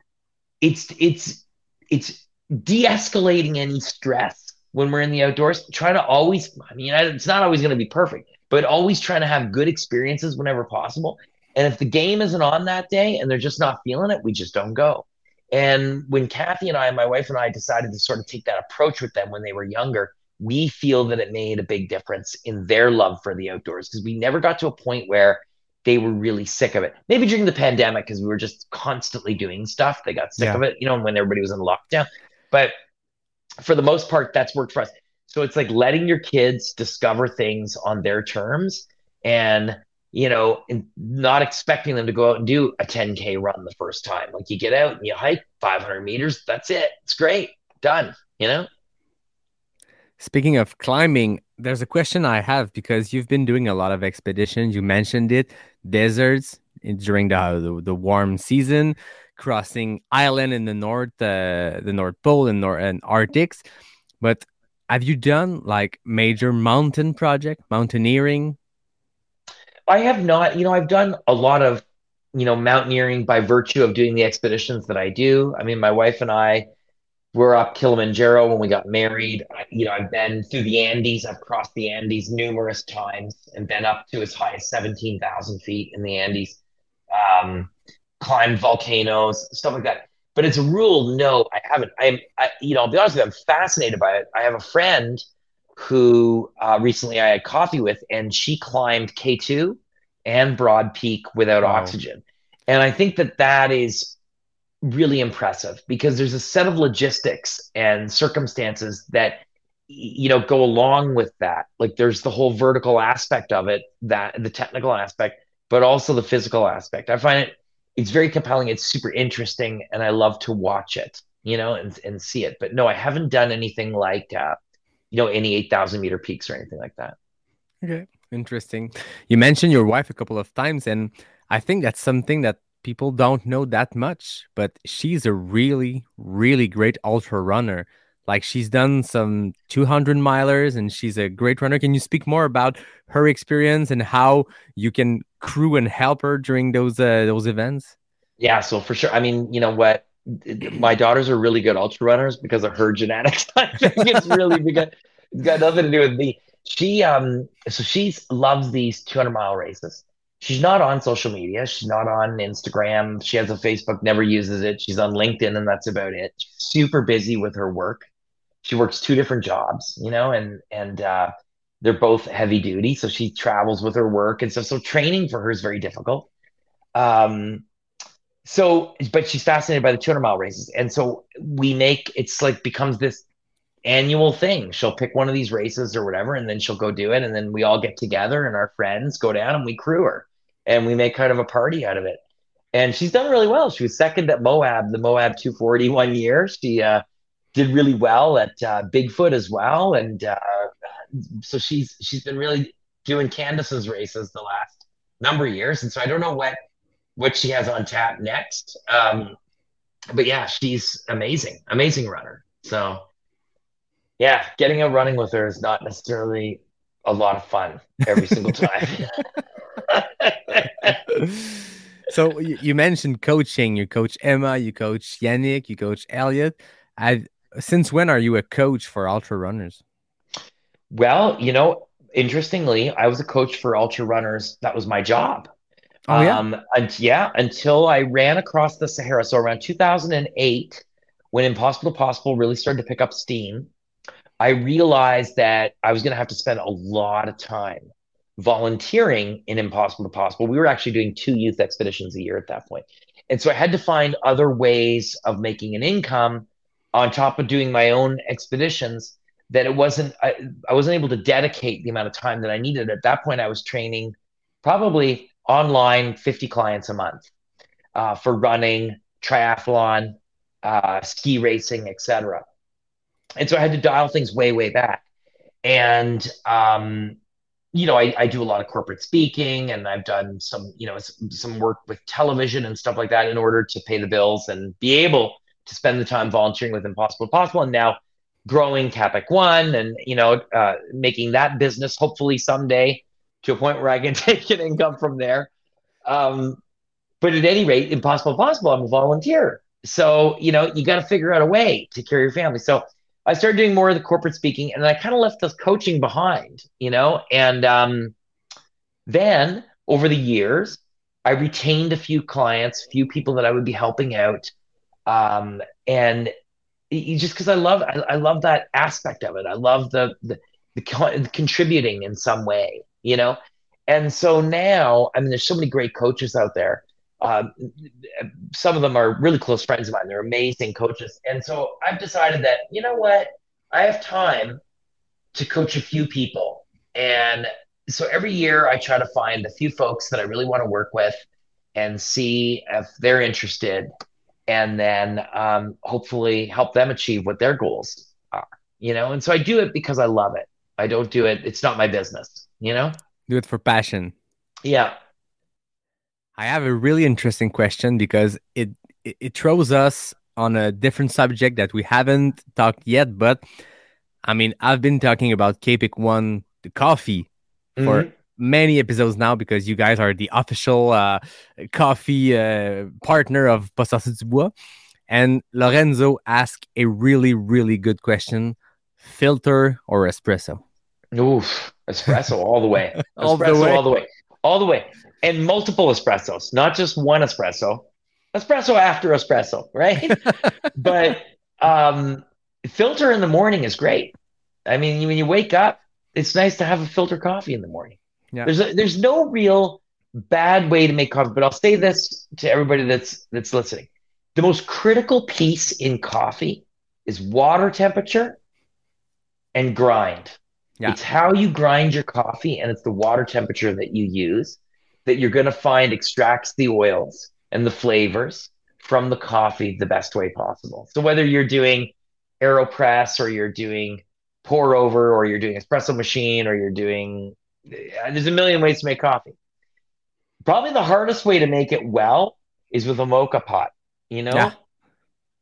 [SPEAKER 1] it's it's it's de-escalating any stress when we're in the outdoors. Try to always, I mean, it's not always going to be perfect, but always trying to have good experiences whenever possible. And if the game isn't on that day and they're just not feeling it, we just don't go. And when Kathy and I, my wife and I, decided to sort of take that approach with them when they were younger, we feel that it made a big difference in their love for the outdoors because we never got to a point where they were really sick of it. Maybe during the pandemic, because we were just constantly doing stuff, they got sick yeah. of it, you know, when everybody was in lockdown. But for the most part, that's worked for us. So it's like letting your kids discover things on their terms and you know, not expecting them to go out and do a 10K run the first time. Like you get out and you hike 500 meters, that's it. It's great. Done, you know?
[SPEAKER 4] Speaking of climbing, there's a question I have because you've been doing a lot of expeditions. You mentioned it, deserts during the the, the warm season, crossing island in the north, uh, the North Pole and North and Arctics. But have you done like major mountain project, mountaineering,
[SPEAKER 1] I have not, you know, I've done a lot of, you know, mountaineering by virtue of doing the expeditions that I do. I mean, my wife and I were up Kilimanjaro when we got married. I, you know, I've been through the Andes. I've crossed the Andes numerous times and been up to as high as 17,000 feet in the Andes, um, climbed volcanoes, stuff like that. But it's a rule, no, I haven't. I'm, I, you know, I'll be honest with you, I'm fascinated by it. I have a friend who uh, recently I had coffee with, and she climbed K2 and Broad Peak without wow. oxygen. And I think that that is really impressive because there's a set of logistics and circumstances that you know go along with that. Like there's the whole vertical aspect of it that the technical aspect but also the physical aspect. I find it it's very compelling it's super interesting and i love to watch it you know and, and see it. But no i haven't done anything like uh, you know any 8000 meter peaks or anything like that.
[SPEAKER 4] Okay interesting. You mentioned your wife a couple of times and i think that's something that people don't know that much but she's a really really great ultra runner. Like she's done some 200 milers and she's a great runner. Can you speak more about her experience and how you can crew and help her during those uh, those events?
[SPEAKER 1] Yeah so for sure. I mean you know what? My daughters are really good ultra runners because of her genetics. I think it's really because it's got nothing to do with me. She um so she loves these 200 mile races. She's not on social media. She's not on Instagram. She has a Facebook, never uses it. She's on LinkedIn, and that's about it. She's super busy with her work. she works two different jobs, you know, and and uh, they're both heavy duty, so she travels with her work and stuff. So training for her is very difficult. Um, so, but she's fascinated by the 200 mile races, and so we make it's like becomes this annual thing. She'll pick one of these races or whatever, and then she'll go do it, and then we all get together and our friends go down and we crew her, and we make kind of a party out of it. And she's done really well. She was second at Moab, the Moab 240 one year. She uh, did really well at uh, Bigfoot as well, and uh, so she's she's been really doing Candace's races the last number of years, and so I don't know what what she has on tap next. Um, but yeah, she's amazing, amazing runner. So yeah, getting out running with her is not necessarily a lot of fun every single time.
[SPEAKER 4] so you mentioned coaching. You coach Emma, you coach Yannick, you coach Elliot. I, since when are you a coach for ultra runners?
[SPEAKER 1] Well, you know, interestingly, I was a coach for ultra runners. That was my job.
[SPEAKER 4] Oh, yeah?
[SPEAKER 1] Um, and yeah, until I ran across the Sahara. So around 2008, when Impossible to Possible really started to pick up steam, I realized that I was going to have to spend a lot of time volunteering in Impossible to Possible. We were actually doing two youth expeditions a year at that point. And so I had to find other ways of making an income on top of doing my own expeditions that it wasn't I, I wasn't able to dedicate the amount of time that I needed. At that point, I was training probably online 50 clients a month uh, for running, triathlon, uh, ski racing, etc. And so I had to dial things way, way back. And um, you know, I, I do a lot of corporate speaking, and I've done some, you know, some, work with television and stuff like that in order to pay the bills and be able to spend the time volunteering with Impossible Possible. And now growing Kapik One and you know uh, making that business hopefully someday to a point where I can take an income from there. Um, but at any rate, impossible possible. I'm a volunteer, so you know you got to figure out a way to carry your family. So I started doing more of the corporate speaking, and I kind of left the coaching behind, you know. And um, then over the years, I retained a few clients, few people that I would be helping out, um, and just because I love I, I, love that aspect of it. I love the the, the, the contributing in some way, you know. And so now, I mean, there's so many great coaches out there. Um, some of them are really close friends of mine. They're amazing coaches. And so I've decided that you know what, I have time to coach a few people, and so every year I try to find a few folks that I really want to work with and see if they're interested and then um, hopefully help them achieve what their goals are you know? And so i do it because i love it. I don't do it. It's not my business you know?
[SPEAKER 4] Do it for passion.
[SPEAKER 1] Yeah
[SPEAKER 4] i have a really interesting question because it it, it throws us on a different subject that we haven't talked yet but i mean i've been talking about Kapik one the coffee for mm-hmm many episodes now because you guys are the official uh, coffee uh, partner of Pas du Bois. And Lorenzo asked a really, really good question filter or espresso?
[SPEAKER 1] Oof, espresso all the way.
[SPEAKER 4] all
[SPEAKER 1] espresso
[SPEAKER 4] the way.
[SPEAKER 1] all the way. All the way. And multiple espressos, not just one espresso. Espresso after espresso, right? but um, filter in the morning is great. I mean, when you wake up, it's nice to have a filter coffee in the morning.
[SPEAKER 4] Yeah.
[SPEAKER 1] There's a, there's no real bad way to make coffee, but I'll say this to everybody that's that's listening. The most critical piece in coffee is water temperature and grind.
[SPEAKER 4] Yeah.
[SPEAKER 1] It's how you grind your coffee and it's the water temperature that you use that you're going to find extracts the oils and the flavors from the coffee the best way possible. So whether you're doing AeroPress or you're doing pour over or you're doing espresso machine or you're doing uh, there's a million ways to make coffee. Probably the hardest way to make it well is with a moka pot. You know,
[SPEAKER 4] yeah.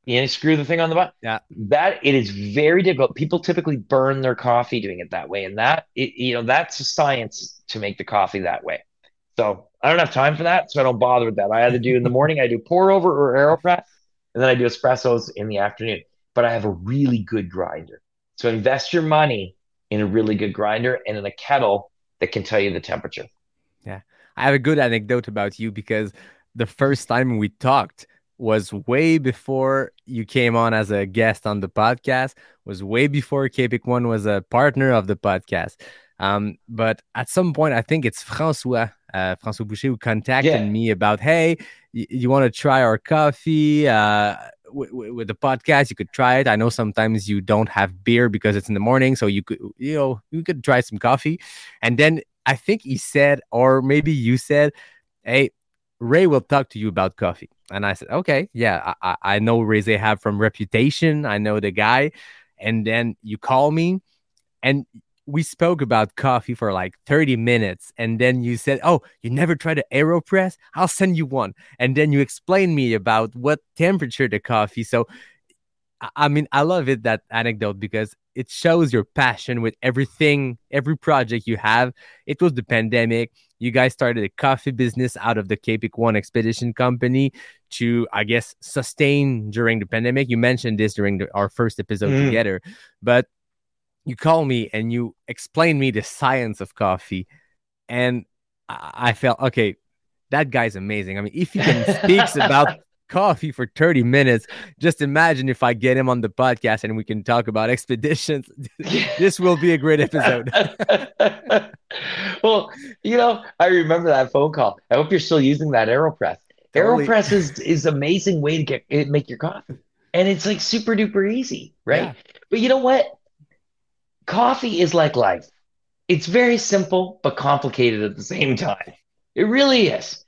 [SPEAKER 1] you know, screw the thing on the bottom.
[SPEAKER 4] Yeah,
[SPEAKER 1] that it is very difficult. People typically burn their coffee doing it that way, and that it, you know that's a science to make the coffee that way. So I don't have time for that, so I don't bother with that. I either do in the morning, I do pour over or aeropress, and then I do espressos in the afternoon. But I have a really good grinder. So invest your money in a really good grinder and in a kettle that can tell you the temperature.
[SPEAKER 4] Yeah. I have a good anecdote about you because the first time we talked, was way before you came on as a guest on the podcast, was way before Kapik One was a partner of the podcast. Um, but at some point, I think it's Francois, uh, Francois Boucher, who contacted
[SPEAKER 1] Yeah.
[SPEAKER 4] me about, hey, y- you want to try our coffee uh, w- w- with the podcast? You could try it. I know sometimes you don't have beer because it's in the morning, so you could, you know, you could try some coffee. And then I think he said, or maybe you said, hey, Ray will talk to you about coffee. And I said, okay, yeah, I, I I know Ray they have from reputation. I know the guy. And then you call me and we spoke about coffee for like 30 minutes. And then you said, oh, you never tried an AeroPress? I'll send you one. And then you explained me about what temperature the coffee. So, I- mean, I love it, that anecdote, because it shows your passion with everything, every project you have. It was the pandemic. You guys started a coffee business out of the Kapik One Expedition Company to, I guess, sustain during the pandemic. You mentioned this during the, our first episode
[SPEAKER 1] Mm.
[SPEAKER 4] together, but you call me and you explain me the science of coffee, and I, felt okay. That guy's amazing. I mean, if he can speaks about coffee for 30 minutes, just imagine if I get him on the podcast and we can talk about expeditions. this will be a great episode.
[SPEAKER 1] well, you know, I remember that phone call. I hope you're still using that AeroPress.
[SPEAKER 4] Totally.
[SPEAKER 1] AeroPress is is amazing way to get it make your coffee. And it's like super duper easy, right?
[SPEAKER 4] Yeah.
[SPEAKER 1] But you know what? Coffee is like life. It's very simple but complicated at the same time. It really is.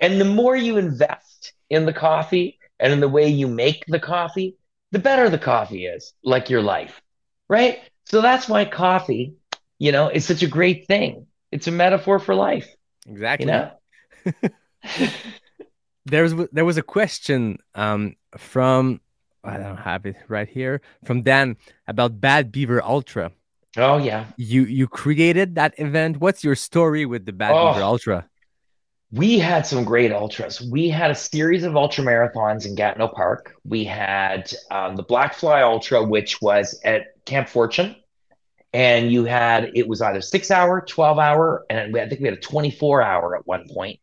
[SPEAKER 1] And the more you invest in the coffee and in the way you make the coffee, the better the coffee is, like your life, right? So that's why coffee, you know, is such a great thing. It's a metaphor for life,
[SPEAKER 4] Exactly.
[SPEAKER 1] you know?
[SPEAKER 4] there was there was a question um from I don't have it right here from Dan about Bad Beaver Ultra.
[SPEAKER 1] Oh yeah.
[SPEAKER 4] You you created that event. What's your story with the Bad
[SPEAKER 1] Oh.
[SPEAKER 4] Beaver Ultra?
[SPEAKER 1] We had some great ultras. We had a series of ultra marathons in Gatineau Park. We had um, the Black Fly Ultra, which was at Camp Fortune. And you had, it was either six hour, 12 hour, and we, I think we had a 24 hour at one point.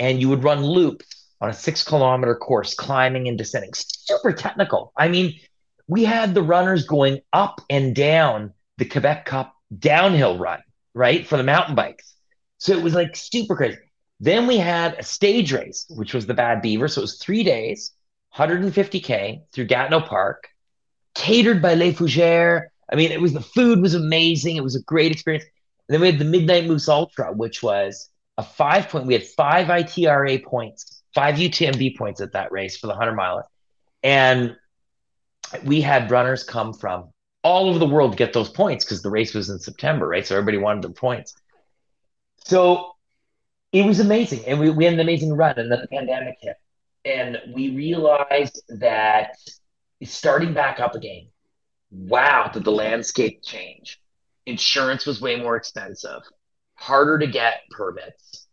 [SPEAKER 1] And you would run loops on a six kilometer course, climbing and descending. Super technical. I mean, we had the runners going up and down the Quebec Cup downhill run, right? For the mountain bikes. So it was like super crazy. Then we had a stage race, which was the Bad Beaver. So it was three days, 150K through Gatineau Park, catered by Les Fougères. I mean, it was the food was amazing. It was a great experience. And then we had the Midnight Moose Ultra, which was a five point. We had five ITRA points, five UTMB points at that race for the 100 miler. And we had runners come from all over the world to get those points because the race was in September, right? So everybody wanted the points. So it was amazing. And we, we had an amazing run. And then the pandemic hit. And we realized that starting back up again, wow, did the landscape change? Insurance was way more expensive, harder to get permits.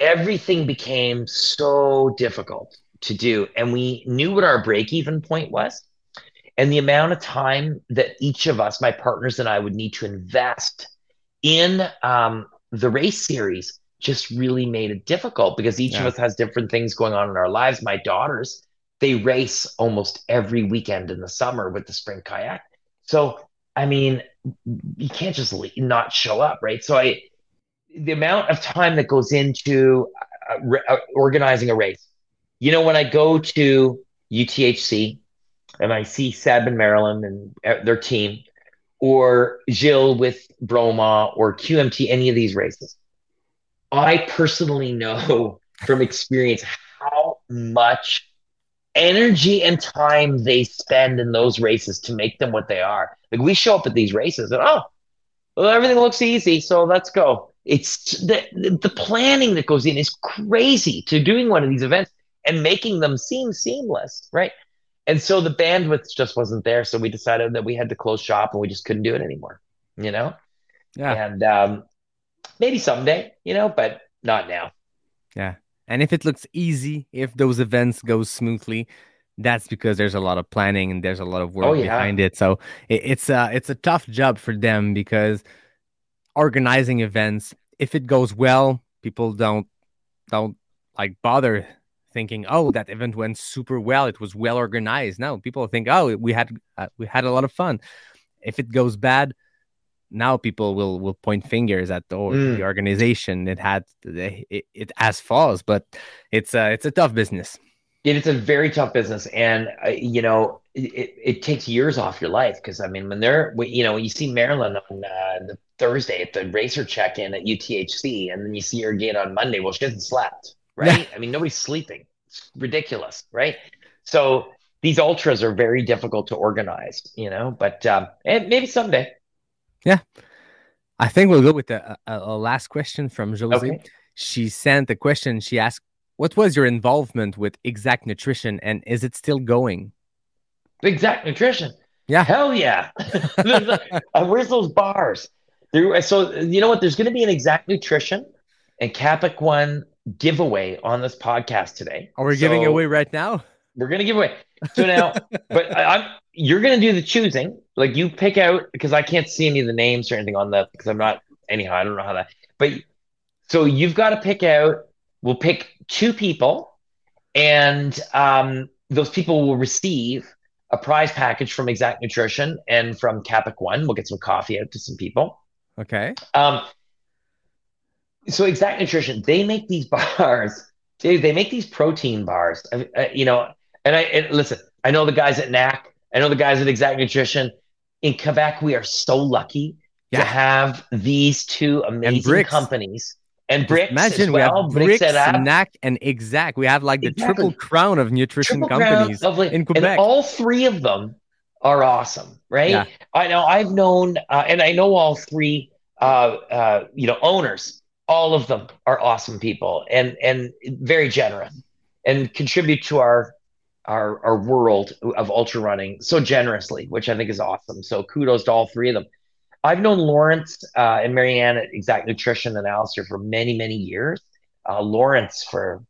[SPEAKER 1] Everything became so difficult to do. And we knew what our break even point was. And the amount of time that each of us, my partners and I, would need to invest in um, the race series just really made it difficult because each of us has different things going on in our lives. My daughters, they race almost every weekend in the summer with the spring kayak. So, I mean, you can't just not show up, right? So, I, the amount of time that goes into uh, re- uh, organizing a race, you know, when I go to UTHC and I see Seb and Marilyn and uh, their team, or Jill with Bromont or QMT, any of these races, I personally know from experience how much energy and time they spend in those races to make them what they are. Like we show up at these races and oh, well, everything looks easy, so let's go. It's the the planning that goes in is crazy to doing one of these events and making them seem seamless, right? And so the bandwidth just wasn't there, so we decided that we had to close shop and we just couldn't do it anymore, you know.
[SPEAKER 4] Yeah.
[SPEAKER 1] And um, maybe someday, you know, but not now. Yeah.
[SPEAKER 4] And if it looks easy, if those events go smoothly, that's because there's a lot of planning and there's a lot of work
[SPEAKER 1] Oh, yeah.
[SPEAKER 4] behind it. So it, it's a it's a tough job for them because organizing events, if it goes well, people don't don't like bother thinking, "Oh, that event went super well. It was well organized." Now people think, "Oh, we had uh, we had a lot of fun." If it goes bad, now people will will point fingers at the, mm. the organization. It had it, it has flaws, but it's a it's a tough business.
[SPEAKER 1] It's a very tough business, and uh, you know it, it takes years off your life because I mean when they're you know when you see Marilyn on uh, the Thursday at the racer check-in at UTHC, and then you see her again on Monday. Well, she hasn't slept, right? I mean nobody's sleeping. It's ridiculous, right? So these ultras are very difficult to organize, you know. But um, and maybe someday.
[SPEAKER 4] Yeah, I think we'll go with a, a, a last question from Josie. Okay. She sent a question. She asked, "What was your involvement with Xact Nutrition, and is it still going?"
[SPEAKER 1] Xact Nutrition.
[SPEAKER 4] Yeah.
[SPEAKER 1] Hell yeah. where's those bars? There, so you know what? There's going to be an Xact Nutrition and Kapik One giveaway on this podcast today.
[SPEAKER 4] Are we so giving away right now?
[SPEAKER 1] We're going to give away. So now, but I, am you're going to do the choosing. Like you pick out because I can't see any of the names or anything on the because I'm not anyhow. I don't know how that. But so you've got to pick out. We'll pick two people, and um, those people will receive a prize package from Xact Nutrition and from Kapik One. We'll get some coffee out to some people.
[SPEAKER 4] Okay.
[SPEAKER 1] Um, so Xact Nutrition, they make these bars. They, they make these protein bars. Uh, uh, you know, and I and listen. I know the guys at Näak. I know the guys at Xact Nutrition. In Quebec, we are so lucky yeah. to have these two amazing companies and Brix imagine well.
[SPEAKER 4] we have Brix, Näak, and Exact. We have like the exactly. triple crown of nutrition triple companies in Quebec.
[SPEAKER 1] And all three of them are awesome, right? Yeah. I know I've known, uh, and I know all three, uh, uh, you know, owners. All of them are awesome people and and very generous and contribute to our our our world of ultra running so generously, which I think is awesome. So kudos to all three of them. I've known Lawrence uh, and Marianne at Xact Nutrition and Alistair for many, many years. Uh, Lawrence for,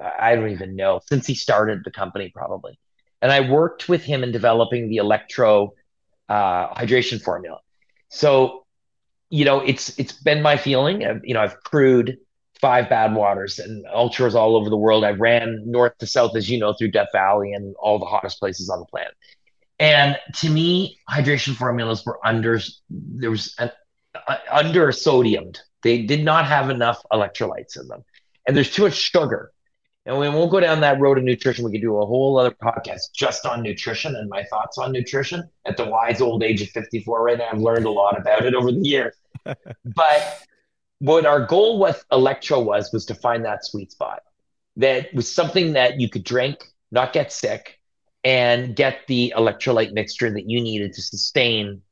[SPEAKER 1] I don't even know, since he started the company probably. And I worked with him in developing the electro uh, hydration formula. So, you know, it's it's been my feeling. you know, I've crewed five Badwaters and ultras all over the world. I ran north to south, as you know, through Death Valley and all the hottest places on the planet. And to me, hydration formulas were under there was an uh, under sodiumed. They did not have enough electrolytes in them, and there's too much sugar. And we won't go down that road of nutrition. We could do a whole other podcast just on nutrition and my thoughts on nutrition at the wise old age of 54 right now. I've learned a lot about it over the years. but what our goal with Electro was was to find that sweet spot. That was something that you could drink, not get sick, and get the electrolyte mixture that you needed to sustain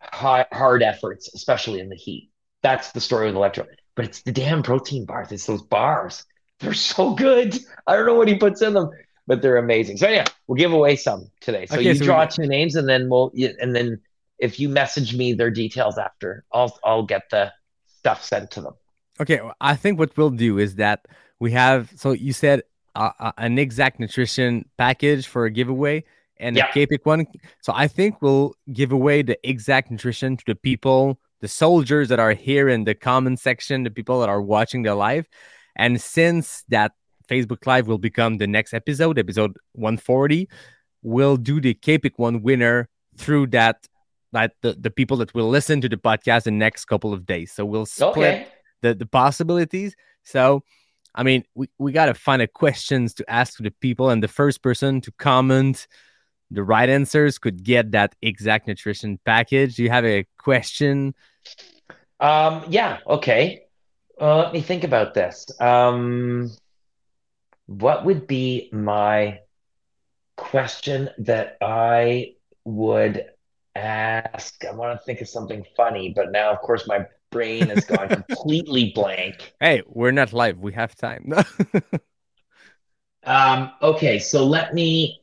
[SPEAKER 1] hard, hard efforts, especially in the heat. That's the story with electro. But it's the damn protein bars. It's those bars. They're so good. I don't know what he puts in them, but they're amazing. So yeah, we'll give away some today. So okay, you so draw we... two names, and then we'll and then if you message me their details after, I'll I'll get the stuff sent to them.
[SPEAKER 4] Okay, I think what we'll do is that we have. So you said uh, an Xact nutrition package for a giveaway and yeah. a Kapik one. So I think we'll give away the Xact nutrition to the people, the soldiers that are here in the comment section, the people that are watching the live. And since that Facebook Live will become the next episode, episode 140, we'll do the Kapik one winner through that that the, the people that will listen to the podcast the next couple of days. So we'll split okay. the, the possibilities. So I mean, we, we got to find a questions to ask to the people, and the first person to comment the right answers could get that Xact nutrition package. Do you have a question?
[SPEAKER 1] Um, yeah. Okay. Uh, let me think about this. Um, what would be my question that I would ask? I want to think of something funny, but now, of course, my brain has gone completely blank.
[SPEAKER 4] Hey, we're not live. We have time.
[SPEAKER 1] um, okay, so let me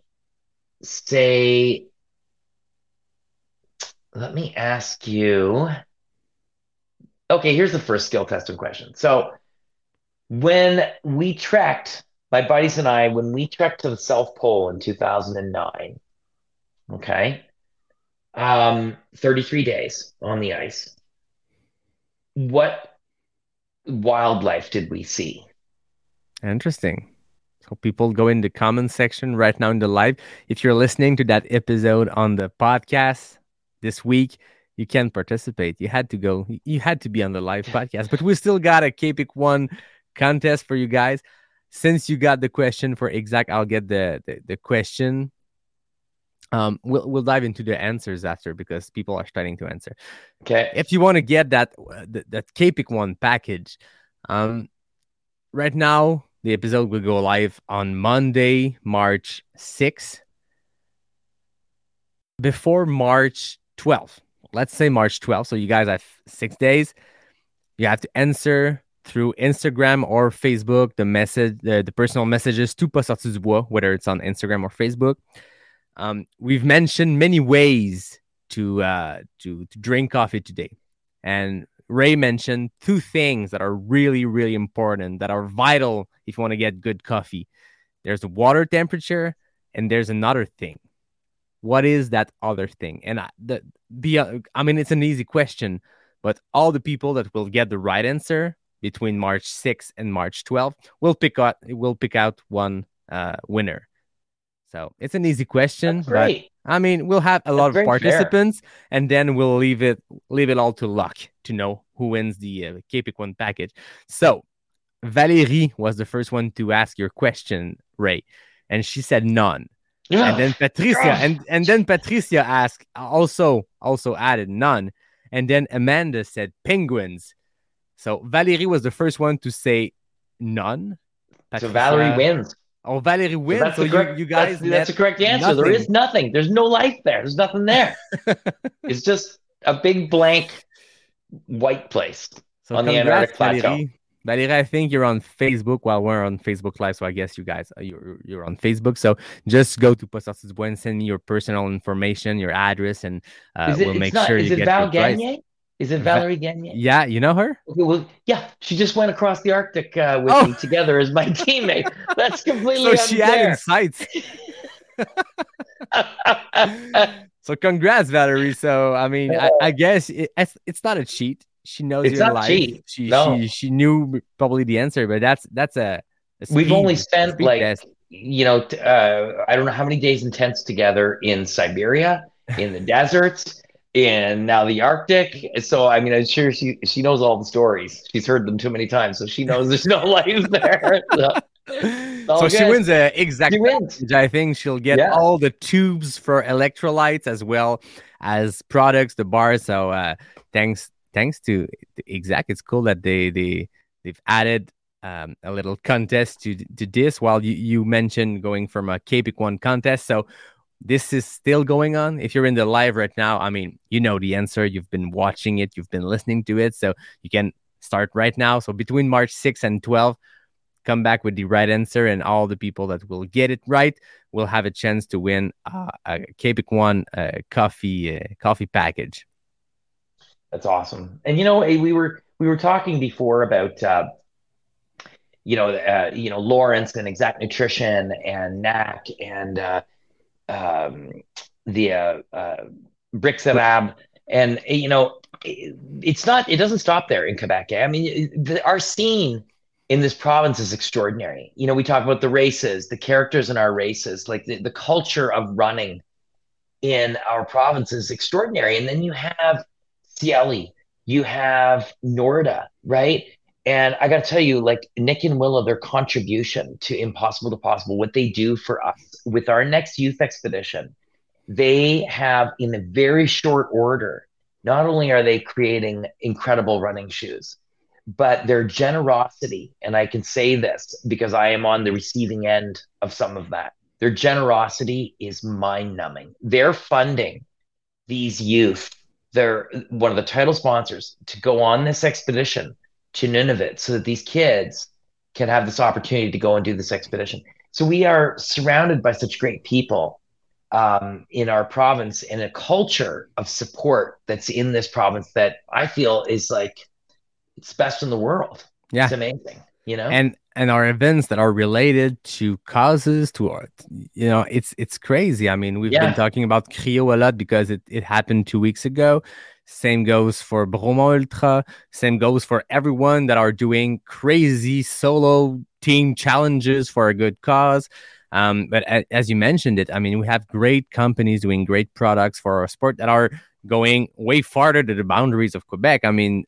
[SPEAKER 1] say, let me ask you. Okay, here's the first skill testing question. So, when we trekked, my buddies and I, when we trekked to the South Pole in 2009, okay, um, 33 days on the ice what wildlife did we see?
[SPEAKER 4] Interesting. So people go in the comment section right now in the live. If you're listening to that episode on the podcast this week, you can't participate. You had to go. You had to be on the live podcast, but we still got a Kapik one contest for you guys. Since you got the question for exact, I'll get the the, the question. Um, we'll we'll dive into the answers after because people are starting to answer.
[SPEAKER 1] Okay.
[SPEAKER 4] If you want to get that that, that Kapik one package, um, right now the episode will go live on Monday, March 6th. Before March 12th, let's say March 12th. So you guys have six days. You have to answer through Instagram or Facebook the message, the, the personal messages to Pas Sorti du Bois, whether it's on Instagram or Facebook. Um, we've mentioned many ways to uh, to to drink coffee today, and Ray mentioned two things that are really really important that are vital if you want to get good coffee. There's the water temperature, and there's another thing. What is that other thing? And I, the be I mean it's an easy question, but all the people that will get the right answer between March 6th and March 12th will pick out will pick out one uh, winner. So it's an easy question.
[SPEAKER 1] That's great.
[SPEAKER 4] I mean, we'll have a lot
[SPEAKER 1] That's
[SPEAKER 4] of participants, fair. and then we'll leave it leave it all to luck to know who wins the uh, Kapik one package. So Valérie was the first one to ask your question, Ray, and she said none. Yeah. And then Patricia, and and then Patricia asked also also added none, and then Amanda said penguins. So Valérie was the first one to say none.
[SPEAKER 1] Patricia, so Valerie wins.
[SPEAKER 4] Oh, Valerie wins. So, so correct, you, you, guys.
[SPEAKER 1] That's, that's the correct answer. Nothing. There is nothing. There's no life there. There's nothing there. it's just a big blank white place so on the Antarctic plateau.
[SPEAKER 4] Valerie, I think you're on Facebook while we're on Facebook Live. So I guess you guys, uh, you're, you're on Facebook. So just go to du Bois and send me your personal information, your address, and uh, it, we'll make not, sure you get Val
[SPEAKER 1] Gagne? Is it Valerie Gagne?
[SPEAKER 4] Yeah, you know her?
[SPEAKER 1] Okay, well, yeah, she just went across the Arctic uh, with oh. me together as my teammate. That's completely so she had
[SPEAKER 4] insights. so congrats, Valerie. So I mean, I, I guess it, it's, it's not a cheat. She knows it's your life. Cheat. She, no. she she knew probably the answer, but that's that's a.
[SPEAKER 1] a We've only spent like test. you know uh, I don't know how many days in tents together in Siberia, in the deserts and now the Arctic. So I mean, I'm sure she she knows all the stories. She's heard them too many times, so she knows there's no life there. So,
[SPEAKER 4] so she wins a Xact. She wins. I think she'll get yeah. all the tubes for electrolytes as well as products, the bars. So uh, thanks thanks to Xact. It's cool that they they they've added. Um, a little contest to to this while you, you mentioned going from a Kapik one contest. So this is still going on. If you're in the live right now, I mean, you know the answer. You've been watching it, you've been listening to it. So you can start right now. So between March 6 and 12, come back with the right answer, and all the people that will get it right will have a chance to win uh, a Kapik One uh, coffee uh, coffee package.
[SPEAKER 1] That's awesome. And you know, we were we were talking before about uh, you know uh, you know Lawrence and Xact Nutrition and Näak and uh, um, the uh, uh, Brixarab, and you know, it's not. It doesn't stop there in Quebec. Eh? I mean, the, our scene in this province is extraordinary. You know, we talk about the races, the characters in our races, like the, the culture of running in our province is extraordinary. And then you have Ciele, you have Norda, right? And I got to tell you, like Nick and Willa, their contribution to Impossible to Possible, what they do for us with our next youth expedition, they have in a very short order, not only are they creating incredible running shoes, but their generosity, and I can say this because I am on the receiving end of some of that, their generosity is mind numbing. They're funding these youth, they're one of the title sponsors to go on this expedition to Nunavut so that these kids can have this opportunity to go and do this expedition. So we are surrounded by such great people um, in our province and a culture of support that's in this province that I feel is like it's best in the world. Yeah, it's amazing. You know,
[SPEAKER 4] and and our events that are related to causes to art. You know, it's it's crazy. I mean, we've yeah. been talking about Crio a lot because it it happened two weeks ago. Same goes for Bromont Ultra. Same goes for everyone that are doing crazy solo team challenges for a good cause. Um, but a, as you mentioned it, I mean, we have great companies doing great products for our sport that are going way farther to the boundaries of Quebec. I mean,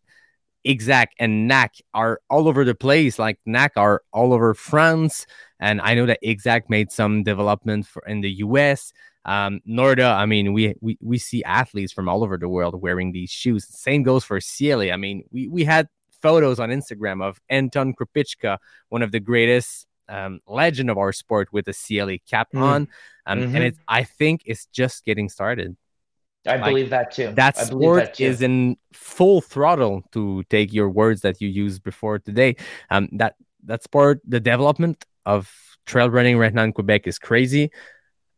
[SPEAKER 4] Xact and Näak are all over the place. Like Näak are all over France, and I know that Xact made some development for in the US. Um, Norda, I mean, we, we we see athletes from all over the world wearing these shoes. Same goes for Ciele. I mean, we we had photos on Instagram of Anton Krupicka, one of the greatest um, legend of our sport, with a Ciele cap mm. on, um, mm-hmm. and it's I think it's just getting started.
[SPEAKER 1] I like, believe that too.
[SPEAKER 4] That sport that too. is in full throttle to take your words that you used before today. Um, that that sport, the development of trail running right now in Quebec is crazy,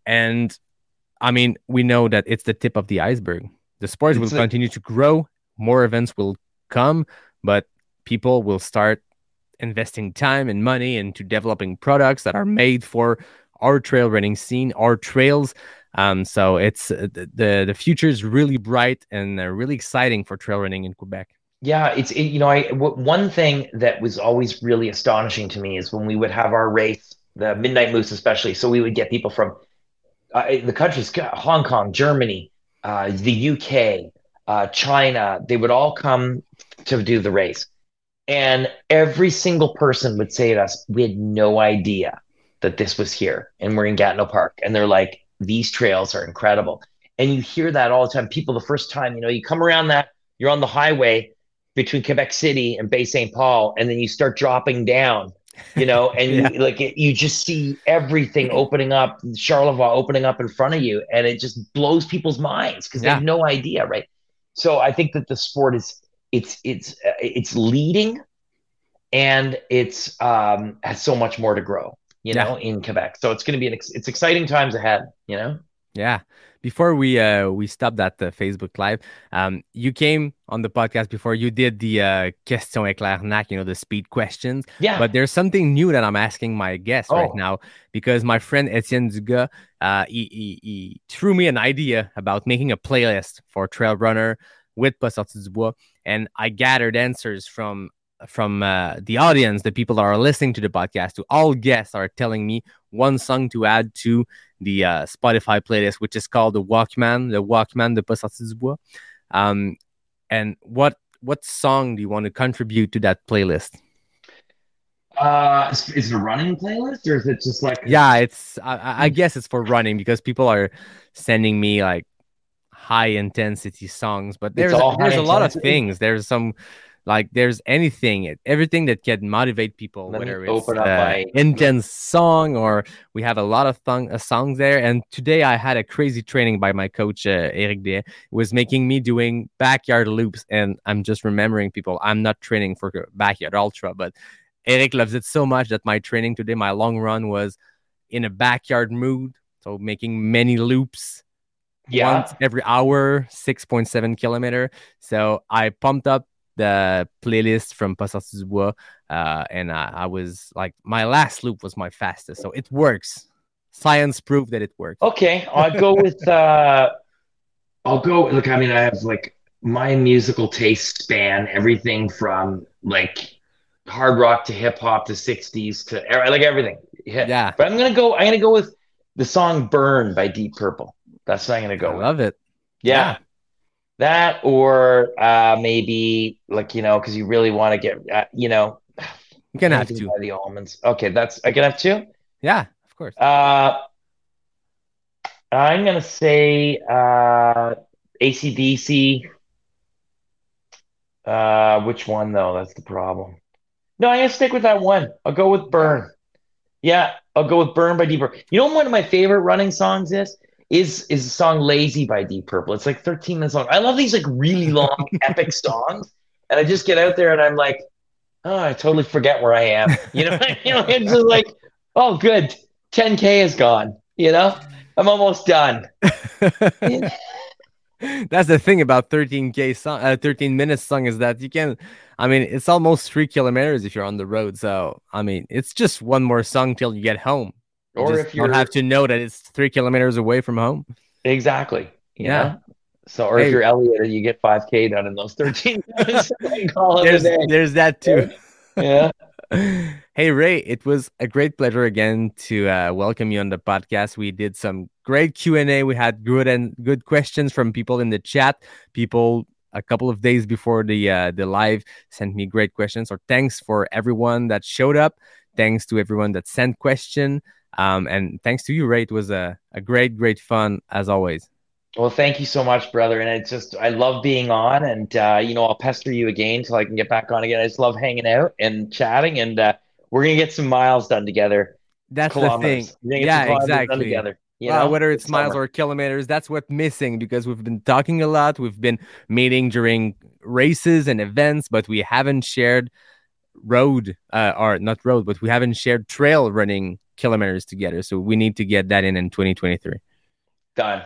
[SPEAKER 4] and I mean we know that it's the tip of the iceberg. The sport it's will continue to grow. More events will come, but people will start investing time and money into developing products that are made for our trail running scene, our trails, um, so it's uh, the the future is really bright and uh, really exciting for trail running in Quebec.
[SPEAKER 1] Yeah, it's it, you know I w- one thing that was always really astonishing to me is when we would have our race, the Midnight Moose especially. So we would get people from uh, the countries, Hong Kong, Germany, uh, the UK, uh, China. They would all come to do the race, and every single person would say to us, "We had no idea that this was here, and we're in Gatineau Park." And they're like, these trails are incredible. And you hear that all the time. People, the first time, you know, you come around that, you're on the highway between Quebec City and Bay St. Paul, and then you start dropping down, you know, and yeah. you, like it, you just see everything opening up, Charlevoix opening up in front of you, and it just blows people's minds because yeah. they have no idea, right? So I think that the sport is it's it's it's leading, and it's um has so much more to grow you yeah. know, in Quebec. So it's going to be an ex- it's exciting times ahead, you know.
[SPEAKER 4] Yeah. Before we uh we stopped at the Facebook live, um, you came on the podcast before you did the uh question éclair Näak, you know, the speed questions.
[SPEAKER 1] Yeah.
[SPEAKER 4] But there's something new that I'm asking my guests oh. right now because my friend Etienne Dugas, uh, he, he, he threw me an idea about making a playlist for trail runner with Pas Sorti du Bois, and I gathered answers from from uh, the audience, the people that are listening to the podcast, to all guests are telling me one song to add to the uh, Spotify playlist, which is called the Walkman, the Walkman de Pas Sorti du Bois. Um, and what what song do you want to contribute to that playlist?
[SPEAKER 1] Uh, is it a running playlist or is it just like?
[SPEAKER 4] Yeah, it's. I, I guess it's for running because people are sending me like high intensity songs, but there's there's a lot of things. There's some like there's anything, everything that can motivate people, Let whether it's uh, intense song or we have a lot of th- uh, songs there. And today I had a crazy training by my coach uh, Eric De, was making me doing backyard loops. And I'm just remembering people, I'm not training for backyard ultra, but Eric loves it so much that my training today, my long run was in a backyard mood, so making many loops yeah. once every hour, 6.7 kilometer. So I pumped up the playlist from Pas Sorti du Bois, uh, and I, I, was like, my last loop was my fastest, so it works. Science proved that it works.
[SPEAKER 1] Okay, I'll go with. Uh, I'll go. Look, I mean, I have like my musical taste span everything from like hard rock to hip hop to 60s to like everything.
[SPEAKER 4] Yeah. yeah.
[SPEAKER 1] But I'm gonna go. I'm gonna go with the song "Burn" by Deep Purple. That's what I'm gonna go. I
[SPEAKER 4] with. love it.
[SPEAKER 1] Yeah. yeah that or uh, maybe like you know because you really want to get uh, you know
[SPEAKER 4] you can have two.
[SPEAKER 1] the almonds. Okay that's i can have two?
[SPEAKER 4] Yeah of course.
[SPEAKER 1] Uh i'm gonna say uh acdc uh which one though? That's the problem. No i'm gonna stick with that one. I'll go with burn. Yeah i'll go with burn by deeper you know one of my favorite running songs is is is the song "Lazy" by Deep Purple. It's like 13 minutes long. I love these like really long epic songs, and I just get out there and I'm like, oh, I totally forget where I am. You know, you know, it's just like, oh, good, 10k is gone. You know, I'm almost done.
[SPEAKER 4] That's the thing about 13k song, uh, 13 minutes song is that you can. I mean, it's almost three kilometers if you're on the road. So I mean, it's just one more song till you get home or if you don't have to know that it's three kilometers away from home.
[SPEAKER 1] Exactly. yeah. Know? So, or hey. if you're Elliot, you get 5K done in those 13 minutes.
[SPEAKER 4] there's, there's that too.
[SPEAKER 1] Yeah.
[SPEAKER 4] hey Ray, it was a great pleasure again to uh, welcome you on the podcast. We did some great Q and A. We had good and good questions from people in the chat. People a couple of days before the uh, the live sent me great questions. Or thanks for everyone that showed up. Thanks to everyone that sent question. Um, and thanks to you, Ray. It was a, a great, great fun as always.
[SPEAKER 1] Well, thank you so much, brother. And it's just, I love being on, and uh, you know, I'll pester you again till I can get back on again. I just love hanging out and chatting, and uh, we're gonna get some miles done together.
[SPEAKER 4] That's the thing. Yeah, exactly.
[SPEAKER 1] together.
[SPEAKER 4] You know, whether it's miles or kilometers, that's what's missing because we've been talking a lot. We've been meeting during races and events, but we haven't shared road uh, or not road, but we haven't shared trail running kilometers together. So we need to get that in in 2023.
[SPEAKER 1] Done.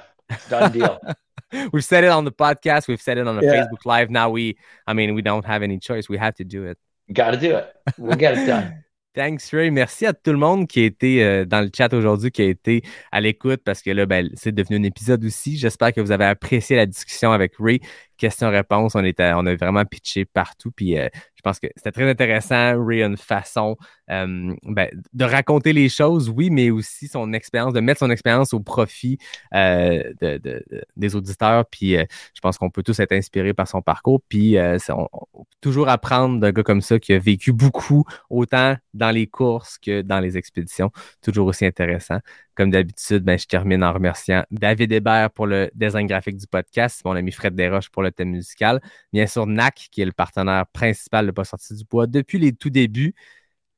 [SPEAKER 1] Done deal.
[SPEAKER 4] we've said it on the podcast. We've said it on the yeah. Facebook Live. Now we, I mean, we don't have any choice. We have to do it.
[SPEAKER 1] Got to do it. We'll get it done.
[SPEAKER 4] Thanks, Ray. Merci à tout le monde qui a été euh, dans le chat aujourd'hui, qui a été à l'écoute parce que là, ben, c'est devenu un épisode aussi. J'espère que vous avez apprécié la discussion avec Ray. Question-réponse, on, on a vraiment pitché partout. Puis euh, je pense que c'était très intéressant. Ray une façon ben, de raconter les choses, oui, mais aussi son expérience, de mettre son expérience au profit euh, de, de, des auditeurs. Puis euh, je pense qu'on peut tous être inspirés par son parcours. Puis on, on, toujours apprendre d'un gars comme ça qui a vécu beaucoup, autant dans les courses que dans les expéditions. Toujours aussi intéressant. Comme d'habitude, ben, je termine en remerciant David Hébert pour le design graphique du podcast, mon ami Fred Desroches pour le thème musical, bien sûr NAC, qui est le partenaire principal de Pas sorti du bois depuis les tout débuts,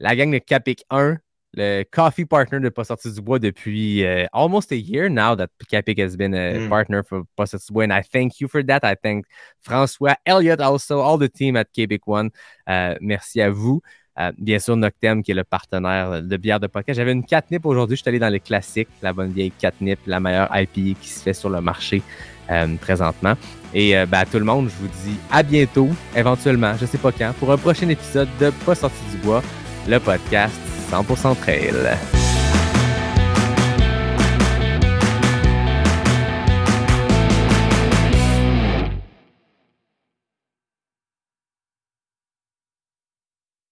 [SPEAKER 4] la gang de Capic 1, le coffee partner de Pas sorti du bois depuis uh, almost a year now that Capic has been a mm. partner for Pas sorti du bois, and I thank you for that. I thank François, Elliot also, all the team at Capic One. Uh, merci à vous. Euh, bien sûr, Noctem, qui est le partenaire de bière de podcast. J'avais une catnip aujourd'hui. Je suis allé dans les classiques, la bonne vieille catnip, la meilleure IPA qui se fait sur le marché euh, présentement. Et euh, ben, tout le monde, je vous dis à bientôt, éventuellement, je sais pas quand, pour un prochain épisode de Pas sorti du bois, le podcast 100% trail.